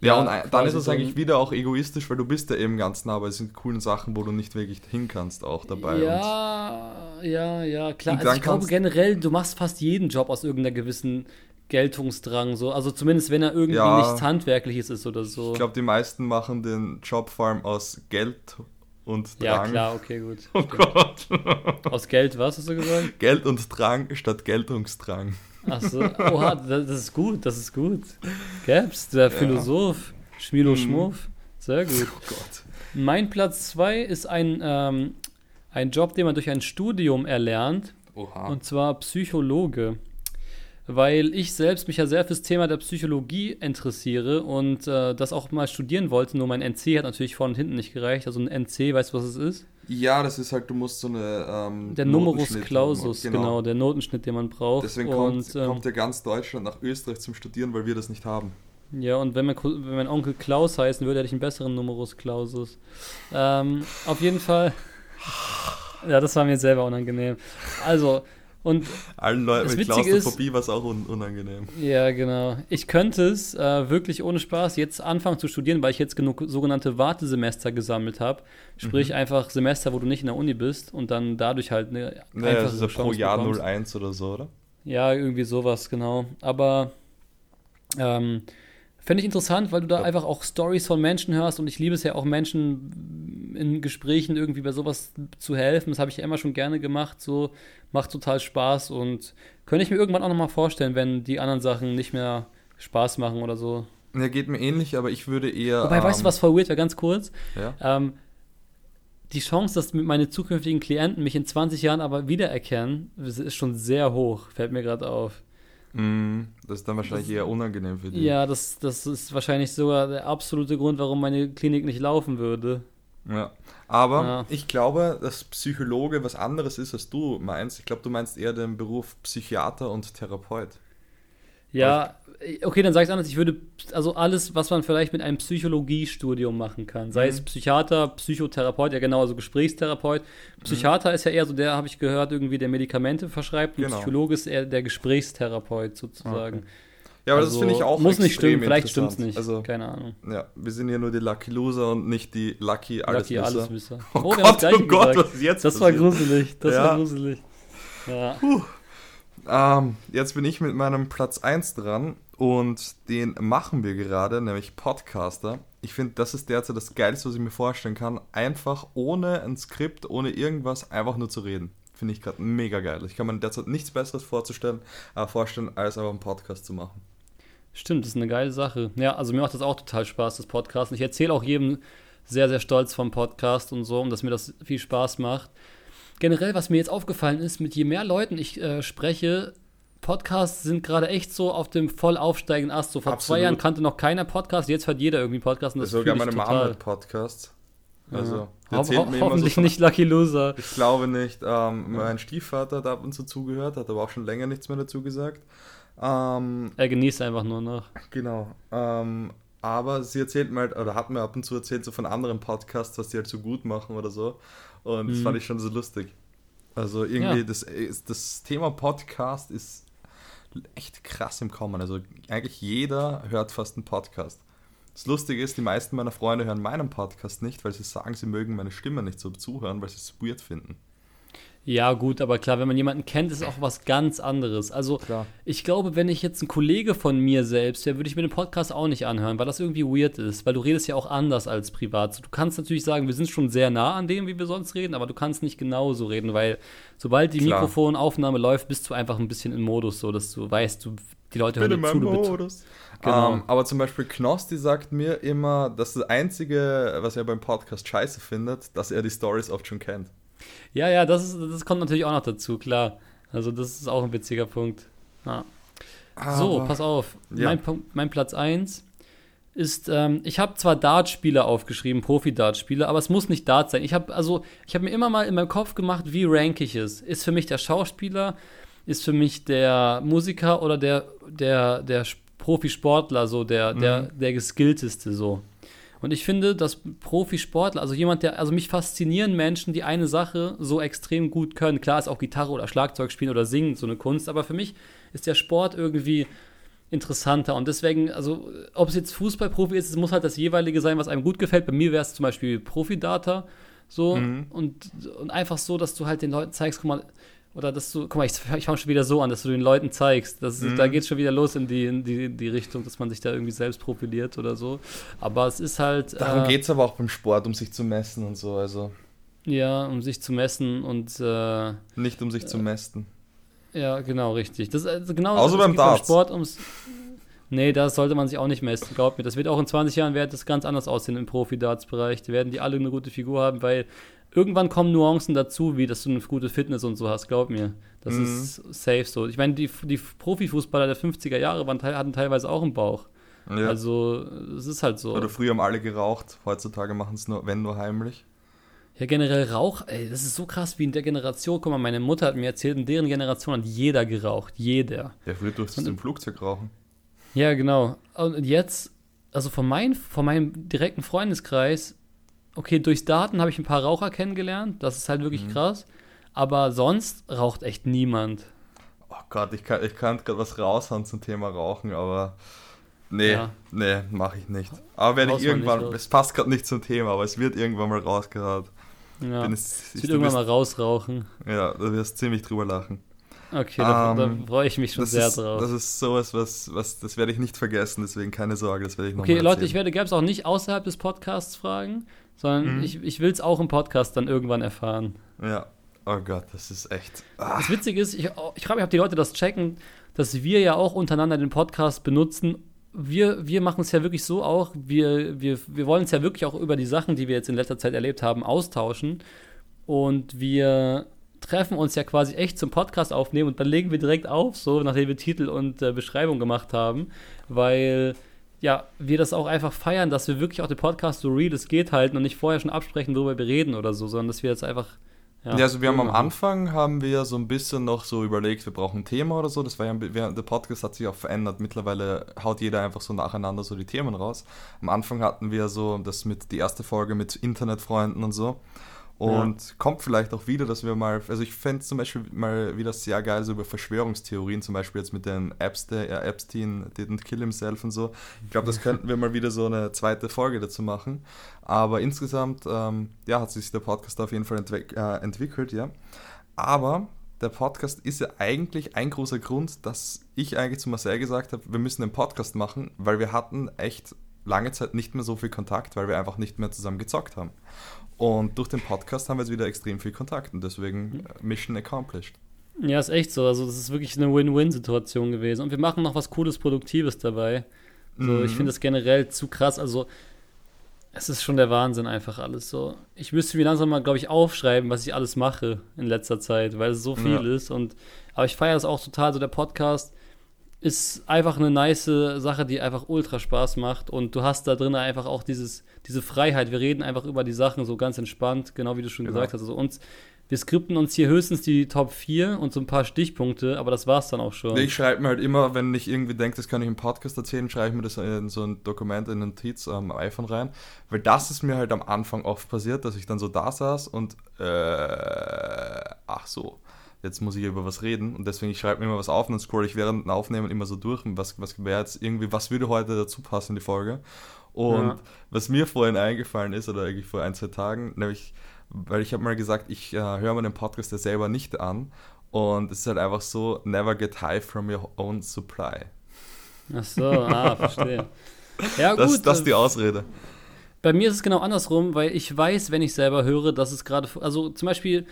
Ja, und ein- dann ist es eigentlich wieder auch egoistisch, weil du bist ja eben ganz nah bei diesen coolen Sachen, wo du nicht wirklich hin kannst, auch dabei. Und Ja, ja, ja, klar. Und Also ich glaube generell, du machst fast jeden Job aus irgendeiner gewissen Geltungsdrang. So. Also zumindest, wenn er irgendwie Ja. nichts Handwerkliches ist oder so. ich glaube, die meisten machen den Job vor allem aus Geld und ja, Drang. klar, okay, gut. *laughs* Oh Gott. Aus Geld, was hast du gesagt? Geld und Drang statt Geltungsdrang. Achso, oha, *laughs* das, ist gut, das ist gut. Gaps, der Philosoph, Schmilo Mhm. Schmuff, sehr *laughs* gut. Oh Gott. Mein Platz 2 ist ein, ähm, ein Job, den man durch ein Studium erlernt, Oha. und zwar Psychologe. Weil ich selbst mich ja sehr fürs Thema der Psychologie interessiere und äh, das auch mal studieren wollte, nur mein NC hat natürlich vorne und hinten nicht gereicht. Also ein NC, weißt du, was es ist? Ja, das ist halt, du musst so eine. Ähm, Der Numerus Clausus, haben. genau. der Notenschnitt, den man braucht. Deswegen kommt, und, ähm, kommt ja ganz Deutschland nach Österreich zum Studieren, weil wir das nicht haben. Ja, und wenn mein, wenn mein Onkel Klaus heißen würde, hätte ich einen besseren Numerus Clausus. Ähm, auf jeden Fall. Ja, das war mir selber unangenehm. Also, und Allen Leuten mit Klaustrophobie war es auch un unangenehm. ja, genau. Ich könnte es äh, wirklich ohne Spaß jetzt anfangen zu studieren, weil ich jetzt genug sogenannte Wartesemester gesammelt habe. Sprich, Mhm. einfach Semester, wo du nicht in der Uni bist und dann dadurch halt eine Naja, das ist ja pro Jahr bekommst. 01 oder so, oder? Ja, irgendwie sowas, genau. Aber ähm, fände ich interessant, weil du da Ja. einfach auch Stories von Menschen hörst und ich liebe es ja auch Menschen in Gesprächen irgendwie bei sowas zu helfen. Das habe ich ja immer schon gerne gemacht. So macht total Spaß und könnte ich mir irgendwann auch nochmal vorstellen, wenn die anderen Sachen nicht mehr Spaß machen oder so. Ja, geht mir ähnlich, aber ich würde eher. Wobei, weißt du, ähm, was voll weird wäre, ganz kurz? Ja? Ähm, die Chance, dass meine zukünftigen Klienten mich in 20 Jahren aber wiedererkennen, ist schon sehr hoch, fällt mir gerade auf. Mm, das ist dann wahrscheinlich Das- eher unangenehm für dich. Ja, das, das ist wahrscheinlich sogar der absolute Grund, warum meine Klinik nicht laufen würde. Ja. Aber Ja. ich glaube, dass Psychologe was anderes ist, als du meinst. Ich glaube, du meinst eher den Beruf Psychiater und Therapeut. Ja, okay, dann sag ich anders. Ich würde, also alles, was man vielleicht mit einem Psychologiestudium machen kann, sei Mhm. es Psychiater, Psychotherapeut, ja genau, also Gesprächstherapeut. Psychiater ist ja eher so der, habe ich gehört, irgendwie der Medikamente verschreibt und Genau. Psychologe ist eher der Gesprächstherapeut sozusagen. Okay. Ja, aber das finde ich auch Muss nicht stimmen, vielleicht interessant. stimmt's nicht. Also- Keine Ahnung. Ja, wir sind ja nur die Lucky Loser und nicht die Lucky Alleswisser. Lucky Alleswisser. Oh, haben Gott, oh Gott, gesagt. was ist jetzt Das war passiert? gruselig. Das Ja. war gruselig. Ja. Ähm, jetzt bin ich mit meinem Platz 1 dran und den machen wir gerade, nämlich Podcaster. Ich finde, das ist derzeit das Geilste, was ich mir vorstellen kann. Einfach ohne ein Skript, ohne irgendwas, einfach nur zu reden. Finde ich gerade mega geil. Ich kann mir derzeit nichts Besseres vorzustellen, äh, vorstellen, als einfach einen Podcast zu machen. Stimmt, das ist eine geile Sache. Ja, also mir macht das auch total Spaß, das Podcast. Ich erzähle auch jedem sehr, sehr stolz vom Podcast und so, und dass mir das viel Spaß macht. Generell, was mir jetzt aufgefallen ist, mit je mehr Leuten ich äh, spreche, Podcasts sind gerade echt so auf dem voll aufsteigenden Ast. So vor Absolut. zwei Jahren kannte noch keiner Podcast, jetzt hört jeder irgendwie einen Podcast und das Sogar meine Mama hat Podcasts. Also, Ja. Ho ho so hoffentlich von- nicht Lucky Loser. Ich glaube nicht. Ähm, Mein Stiefvater hat ab und zu zugehört, hat aber auch schon länger nichts mehr dazu gesagt. Ähm, Er genießt einfach nur noch. Genau. Ähm, aber sie erzählt mir halt, oder hat mir ab und zu erzählt, so von anderen Podcasts, was die halt so gut machen oder so. Und das Mhm. fand ich schon so lustig. Also irgendwie, Ja. das, das Thema Podcast ist echt krass im Kommen. Also eigentlich jeder hört fast einen Podcast. Das Lustige ist, die meisten meiner Freunde hören meinen Podcast nicht, weil sie sagen, sie mögen meine Stimme nicht so zuhören, weil sie es weird finden. Ja, gut, aber klar, wenn man jemanden kennt, ist auch was ganz anderes. Also, Klar. ich glaube, wenn ich jetzt ein Kollege von mir selbst wäre, würde ich mir den Podcast auch nicht anhören, weil das irgendwie weird ist, weil du redest ja auch anders als privat. Du kannst natürlich sagen, wir sind schon sehr nah an dem, wie wir sonst reden, aber du kannst nicht genauso reden, weil sobald die Klar. Mikrofonaufnahme läuft, bist du einfach ein bisschen im Modus, so dass du weißt, du, die Leute hören dir zu. Du Modus. Genau. Ähm, aber zum Beispiel Knosti sagt mir immer, dass das Einzige, was er beim Podcast scheiße findet, dass er die Stories oft schon kennt. Ja, ja, das, ist, das kommt natürlich auch noch dazu, klar. Also, das ist auch ein witziger Punkt. Ja. So, Aber- pass auf. Ja. Mein, Punkt- mein Platz 1 ist, ähm, ich habe zwar Dartspieler aufgeschrieben, Profi-Dartspieler, aber es muss nicht Dart sein. Ich habe also, ich habe mir immer mal in meinem Kopf gemacht, wie rank ich es. Ist für mich der Schauspieler, ist für mich der Musiker oder der, der, der Sp- Profisportler, so der, der, der geskillteste so. Und ich finde, dass Profisportler, also jemand, der, also mich faszinieren Menschen, die eine Sache so extrem gut können. Klar ist auch Gitarre oder Schlagzeug spielen oder singen so eine Kunst, aber für mich ist der Sport irgendwie interessanter. Und deswegen, also, ob es jetzt Fußballprofi ist, es muss halt das jeweilige sein, was einem gut gefällt. Bei mir wäre es zum Beispiel Profidata. So, Mhm. und, und einfach so, dass du halt den Leuten zeigst, guck mal, oder dass du, guck mal, ich, ich fange schon wieder so an, dass du den Leuten zeigst. Das, Mhm. Da geht es schon wieder los in die, in, die, die Richtung, dass man sich da irgendwie selbst profiliert oder so. Aber es ist halt. Darum äh, geht es aber auch beim Sport, um sich zu messen und so. Also Ja, um sich zu messen und äh, nicht um sich zu messen. ja, genau, richtig. Das, also genau, Außer es beim Darts. Sport ums. Nee, da sollte man sich auch nicht messen, glaub mir. Das wird auch in 20 Jahren wird das ganz anders aussehen im Profi-Darts-Bereich. Die werden die alle eine gute Figur haben, weil irgendwann kommen Nuancen dazu, wie dass du eine gute Fitness und so hast, glaub mir. Das Mhm. ist safe so. Ich meine, die, die Profifußballer der 50er Jahre waren, hatten teilweise auch einen Bauch. Ja. Also, es ist halt so. Oder früher haben alle geraucht, heutzutage machen es nur, wenn nur heimlich. Ja, generell Rauch, ey, das ist so krass wie in der Generation. Guck mal, meine Mutter hat mir erzählt, in deren Generation hat jeder geraucht. Jeder. Ja, früher durftest du im Flugzeug rauchen. Ja, genau. Und jetzt, also von, mein, von meinem direkten Freundeskreis, okay, durchs Daten habe ich ein paar Raucher kennengelernt. Das ist halt wirklich Mhm. krass. Aber sonst raucht echt niemand. Oh Gott, ich kann, ich kann gerade was raushauen zum Thema Rauchen, aber nee, Ja. nee, mache ich nicht. Aber werde ich Haust man irgendwann, raus. es passt gerade nicht zum Thema, aber es wird irgendwann mal rausgehauen. Ja. Bin Ich es, will du irgendwann mal wirst, rausrauchen. Ja, da wirst du ziemlich drüber lachen. Okay, da, Ähm, da freue ich mich schon sehr ist, drauf. Das ist sowas, was, was, das werde ich nicht vergessen, deswegen keine Sorge, das werde ich nochmal Okay, Leute, ich werde Gabs auch nicht außerhalb des Podcasts fragen, sondern Mhm. ich, ich will es auch im Podcast dann irgendwann erfahren. Ja, oh Gott, das ist echt. Ah, Das Witzige ist, ich, ich frage mich, ob die Leute das checken, dass wir ja auch untereinander den Podcast benutzen. Wir, wir machen es ja wirklich so auch, wir, wir, wir wollen es ja wirklich auch über die Sachen, die wir jetzt in letzter Zeit erlebt haben, austauschen. Und wir treffen uns ja quasi echt zum Podcast aufnehmen und dann legen wir direkt auf, so nachdem wir Titel und äh, Beschreibung gemacht haben, weil ja, wir das auch einfach feiern, dass wir wirklich auch den Podcast so real es geht halten und nicht vorher schon absprechen, worüber wir reden oder so, sondern dass wir jetzt einfach Ja, also wir haben am. Anfang haben wir so ein bisschen noch so überlegt, wir brauchen ein Thema oder so. Das war ja, der Podcast hat sich auch verändert. Mittlerweile haut jeder einfach so nacheinander so die Themen raus. Am Anfang hatten wir so das mit die erste Folge mit Internetfreunden und so. Und ja. kommt vielleicht auch wieder, dass wir mal, also ich fände zum Beispiel mal wieder sehr geil, so über Verschwörungstheorien, zum Beispiel jetzt mit den Epstein, ja, Epstein didn't kill himself und so. Ich glaube, das könnten wir mal wieder so eine zweite Folge dazu machen. Aber insgesamt, ähm, ja, hat sich der Podcast auf jeden Fall entwick äh, entwickelt, ja. Aber der Podcast ist ja eigentlich ein großer Grund, dass ich eigentlich zu Marcel gesagt habe, wir müssen einen Podcast machen, weil wir hatten echt lange Zeit nicht mehr so viel Kontakt, weil wir einfach nicht mehr zusammen gezockt haben. Und durch den Podcast haben wir jetzt wieder extrem viel Kontakt und deswegen mhm. äh, Mission accomplished. Ja, ist echt so. Also, das ist wirklich eine Win-Win-Situation gewesen. Und wir machen noch was Cooles, Produktives dabei. So, mhm. Ich finde das generell zu krass. Also, es ist schon der Wahnsinn einfach alles so. Ich müsste mir langsam mal, glaube ich, aufschreiben, was ich alles mache in letzter Zeit, weil es so viel ja. ist. Und, aber ich feiere das auch total. So der Podcast ist einfach eine nice Sache, die einfach ultra Spaß macht. Und du hast da drin einfach auch dieses, diese Freiheit. Wir reden einfach über die Sachen so ganz entspannt, genau wie du schon genau. gesagt hast. Also uns wir skripten uns hier höchstens die Top 4 und so ein paar Stichpunkte, aber das war's dann auch schon. Ich schreibe mir halt immer, wenn ich irgendwie denke, das kann ich im Podcast erzählen, schreibe ich mir das in so ein Dokument, in einen Notiz am iPhone rein, weil das ist mir halt am Anfang oft passiert, dass ich dann so da saß und äh, ach so, jetzt muss ich über was reden und deswegen ich schreibe mir immer was auf und dann scroll ich während dem Aufnehmen immer so durch und was, was wäre jetzt irgendwie, was würde heute dazu passen in die Folge und ja. was mir vorhin eingefallen ist, oder eigentlich vor ein, zwei Tagen, nämlich weil ich habe mal gesagt, ich äh, höre mir den Podcast ja selber nicht an und es ist halt einfach so, never get high from your own supply. Ach so, ah, *laughs* verstehe. Ja, gut. Das, das ist die Ausrede. Bei mir ist es genau andersrum, weil ich weiß, wenn ich selber höre, dass es gerade, also zum Beispiel,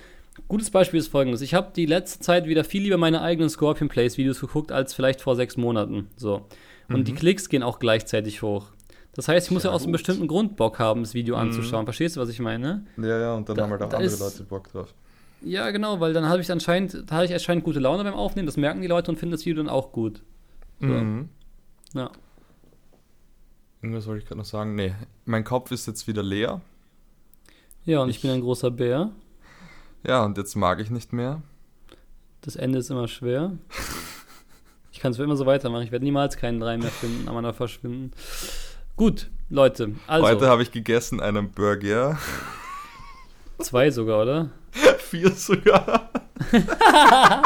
gutes Beispiel ist folgendes. Ich habe die letzte Zeit wieder viel lieber meine eigenen Scorpion Plays Videos geguckt als vielleicht vor sechs Monaten. So. Und mhm. die Klicks gehen auch gleichzeitig hoch. Das heißt, ich muss ja, ja aus einem bestimmten Grund Bock haben, das Video mhm. anzuschauen. Verstehst du, was ich meine? Ja, ja, und dann da, haben halt auch andere ist, Leute Bock drauf. Ja, genau, weil dann habe ich anscheinend, da habe ich anscheinend gute Laune beim Aufnehmen, das merken die Leute und finden das Video dann auch gut. So. Mhm. Ja. Irgendwas wollte ich gerade noch sagen. Nee, mein Kopf ist jetzt wieder leer. Ja, und ich, ich bin ein großer Bär. Ja, und jetzt mag ich nicht mehr. Das Ende ist immer schwer. ich kann es immer so weitermachen. Ich werde niemals keinen Drei mehr finden, aber verschwinden. Gut, Leute. Also. Heute habe ich gegessen einen Burger. Zwei sogar, oder? *laughs* Vier sogar. *laughs*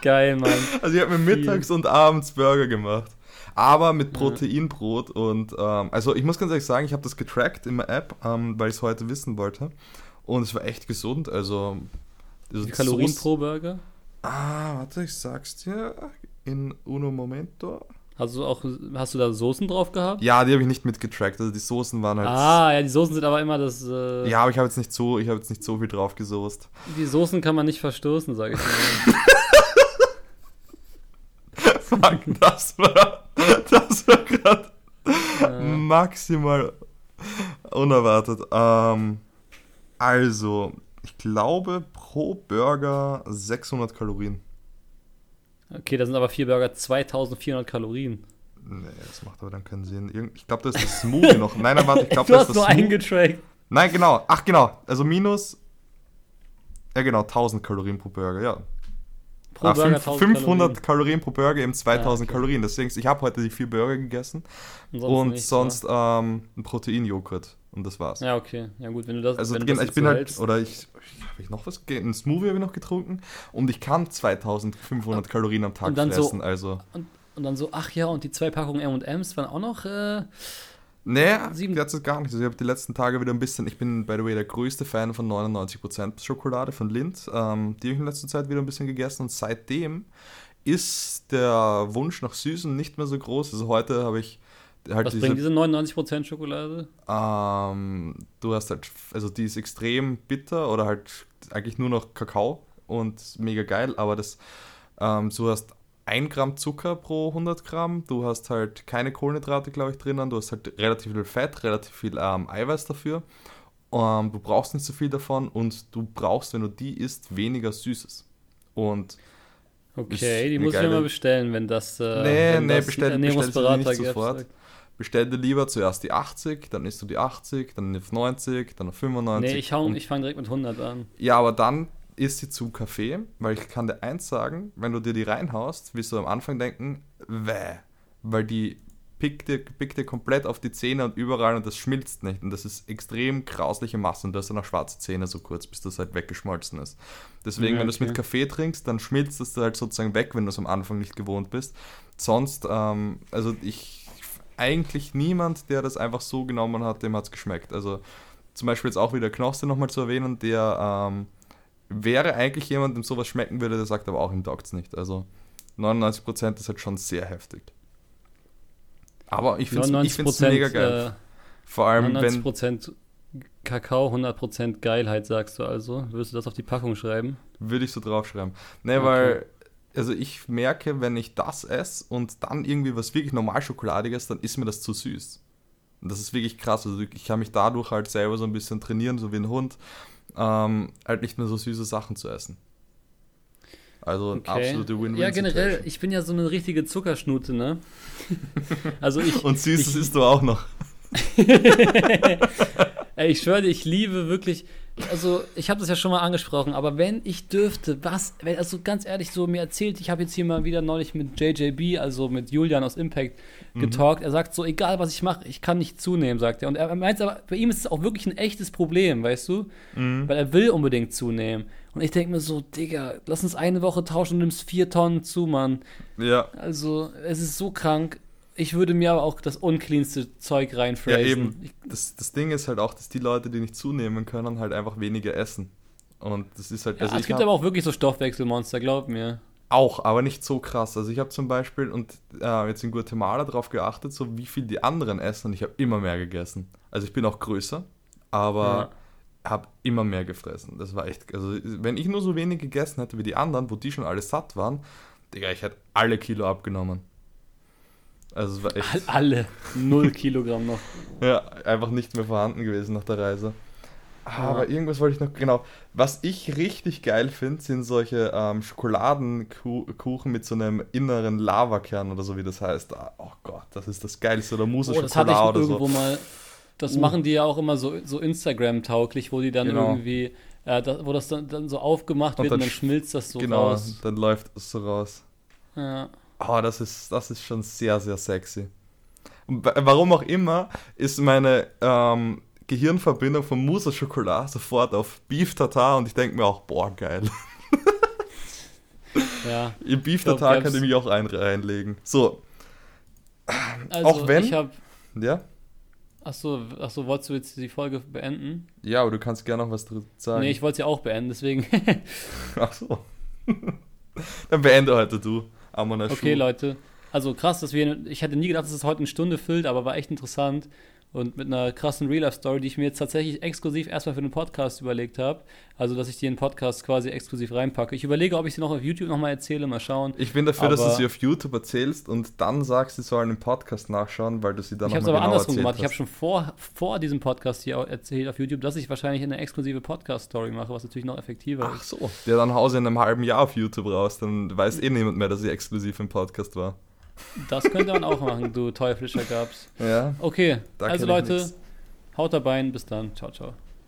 Geil, Mann. Also ich habe mir mittags und abends Burger gemacht. Aber mit Proteinbrot und ähm, also ich muss ganz ehrlich sagen, ich habe das getrackt in der App, ähm, weil ich es heute wissen wollte. Und es war echt gesund. Also, also Kalorien Soße. pro Burger? Ah, warte, ich sag's dir. In uno momento. Also auch, hast du da Soßen drauf gehabt? Ja, die habe ich nicht mitgetrackt. Also die Soßen waren halt. Ah, ja, die Soßen sind aber immer das. Äh ja, aber ich habe jetzt nicht so, ich habe jetzt nicht so viel drauf gesoßt. Die Soßen kann man nicht verstoßen, sage ich mal. *laughs* Fuck, das war, das war gerade äh. maximal unerwartet. Ähm, also, ich glaube pro Burger 600 Kalorien. Okay, da sind aber vier Burger 2400 Kalorien. Nee, das macht aber dann keinen Sinn. Ich glaube, das ist das Smoothie noch. Nein, nein, warte, ich glaube, *laughs* das ist das nur eingetrackt. Nein, genau. Ach, genau. Also minus. Ja, genau, 1000 Kalorien pro Burger, ja. Pro ah, Burger 5, 500 Kalorien. Kalorien. pro Burger, eben 2000 ja, okay. Kalorien. Deswegen, ich habe heute die vier Burger gegessen und sonst, und nicht, sonst ähm, ein Proteinjoghurt. Und das war's. Ja, okay. Ja, gut, wenn du das. Also, wenn das ich bin halt. Hältst. Oder ich. Habe ich noch was? Ein Smoothie habe ich noch getrunken. Und ich kann 2500 Kalorien am Tag fressen. So, also. Und, und, dann so, ach ja, und die zwei Packungen MMs waren auch noch. Äh, Nee, sieben. jetzt gar nicht. Also ich habe die letzten Tage wieder ein bisschen, ich bin, by the way, der größte Fan von 99% Schokolade von Lind. Ähm, die habe ich in letzter Zeit wieder ein bisschen gegessen und seitdem ist der Wunsch nach Süßen nicht mehr so groß. Also heute habe ich halt Was diese, bringt diese 99% Schokolade? Ähm, du hast halt, also die ist extrem bitter oder halt eigentlich nur noch Kakao und mega geil, aber das, ähm, du hast 1 Gramm Zucker pro 100 Gramm, du hast halt keine Kohlenhydrate, glaube ich, drinnen, du hast halt relativ viel Fett, relativ viel ähm, Eiweiß dafür. Ähm, du brauchst nicht so viel davon und du brauchst, wenn du die isst, weniger Süßes. Und Okay, die muss ich mir mal bestellen, wenn das, äh, nee, wenn nee, das bestell, Ernährungsberater bestell nicht sofort. Sagt bestell dir lieber zuerst die 80, dann isst du die 80, dann auf 90, dann auf 95. Nee, ich, hau, ich fange direkt mit 100 an. Ja, aber dann isst sie zum Kaffee, weil ich kann dir eins sagen, wenn du dir die reinhaust, wirst du am Anfang denken, wäh, weil die pickt dir, pickt dir komplett auf die Zähne und überall und das schmilzt nicht. Und das ist extrem grausliche Masse und du hast dann auch schwarze Zähne so kurz, bis das halt weggeschmolzen ist. Deswegen, Ja, wenn du es mit okay. Kaffee trinkst, dann schmilzt es halt sozusagen weg, wenn du es am Anfang nicht gewohnt bist. Sonst, ähm, also ich, eigentlich niemand, der das einfach so genommen hat, dem hat es geschmeckt. Also zum Beispiel jetzt auch wieder Knospe nochmal zu erwähnen, der ähm, wäre eigentlich jemand, dem sowas schmecken würde, der sagt aber auch, ihm taugt es nicht. Also 99% ist halt schon sehr heftig. Aber ich finde es 99% mega geil. Äh, Vor allem, wenn, 99% Kakao, 100% Geilheit, sagst du also. Würdest du das auf die Packung schreiben? würde ich so draufschreiben. Ne, Okay. weil, also ich merke, wenn ich das esse und dann irgendwie was wirklich normal Schokoladiges, dann ist mir das zu süß. Und das ist wirklich krass. Also ich kann mich dadurch halt selber so ein bisschen trainieren, so wie ein Hund, ähm, halt nicht mehr so süße Sachen zu essen. Also eine absolute Win-Win. Ja, generell, Situation. ich bin ja so eine richtige Zuckerschnute, ne? *laughs* Also ich. Und Süßes ich, isst du auch noch. *laughs* Ey, ich schwöre dir, ich liebe wirklich. Also, ich habe das ja schon mal angesprochen, aber wenn ich dürfte, was, wenn, also ganz ehrlich, so mir erzählt, ich habe jetzt hier mal wieder neulich mit JJB, also mit Julian aus Impact, getalkt. Er sagt so, egal was ich mache, ich kann nicht zunehmen, sagt er. Und er meint aber, bei ihm ist es auch wirklich ein echtes Problem, weißt du? Mhm. Weil er will unbedingt zunehmen. Und ich denke mir so, Digga, lass uns eine Woche tauschen und nimmst vier Tonnen zu, Mann. Ja, Also, es ist so krank. Ich würde mir aber auch das uncleanste Zeug ja reinfräsen. eben. Ich, Das, das Ding ist halt auch, dass die Leute, die nicht zunehmen können, halt einfach weniger essen. Und das ist halt, ja, also es gibt aber auch wirklich so Stoffwechselmonster, glaub mir. Auch, aber nicht so krass. Also ich habe zum Beispiel und äh, jetzt in Guatemala darauf geachtet, so wie viel die anderen essen und ich habe immer mehr gegessen. Also ich bin auch größer, aber habe immer mehr gefressen. Das war echt, also wenn ich nur so wenig gegessen hätte wie die anderen, wo die schon alle satt waren, Digga, ich hätte alle Kilo abgenommen. Also es war echt, All- Alle. Null Kilogramm noch. *laughs* ja, einfach nicht mehr vorhanden gewesen nach der Reise. Aber Ja. irgendwas wollte ich noch, genau. Was ich richtig geil finde, sind solche ähm, Schokoladenkuchen mit so einem inneren Lavakern oder so, wie das heißt. Ah, Oh Gott, das ist das Geilste. Oder Mousse Oh, das hatte ich Schokolade oder irgendwo so. mal. Das Uh. machen die ja auch immer so, so Instagram-tauglich, wo die dann Genau. irgendwie, äh, da, wo das dann, dann so aufgemacht Und wird dann und dann sch- schmilzt das so genau, raus. dann läuft es so raus. Ja. Oh, das ist, das ist schon sehr, sehr sexy. Und warum auch immer, ist meine ähm, Gehirnverbindung von Mousse Schokolade sofort auf Beef Tartar und ich denke mir auch, boah, geil. *laughs* ja. *laughs* Ihr Beef Tartar ihr haben's- mich auch ein, reinlegen. So, Also, Auch wenn- Ich hab, ja? achso, achso, wolltest du jetzt die Folge beenden? Ja, aber du kannst gerne noch was dazu sagen. Nee, ich wollte sie auch beenden, deswegen. *laughs* Ach so. Dann beende heute du. Amona Okay. Leute. Also krass, dass wir. Ich hätte nie gedacht, dass es heute eine Stunde füllt, aber war echt interessant. Und mit einer krassen Real-Life-Story, die ich mir jetzt tatsächlich exklusiv erstmal für den Podcast überlegt habe. Also, dass ich die in den Podcast quasi exklusiv reinpacke. Ich überlege, ob ich sie noch auf YouTube nochmal erzähle, mal schauen. Ich bin dafür, dass du Aber- sie auf YouTube erzählst und dann sagst, sie sollen im Podcast nachschauen, weil du sie dann Ich habe es nochmal aber genau andersrum erzählt gemacht. Ich habe hast. schon vor, vor diesem Podcast hier erzählt auf YouTube, dass ich wahrscheinlich eine exklusive Podcast-Story mache, was natürlich noch effektiver Ach ist. so. Der dann haus in einem halben Jahr auf YouTube raus, dann weiß eh niemand mehr, dass sie exklusiv im Podcast war. Das könnte man auch machen, du teuflischer Gabs. Ja, Okay, da also Leute, haut dabei, bis dann. Ciao, ciao.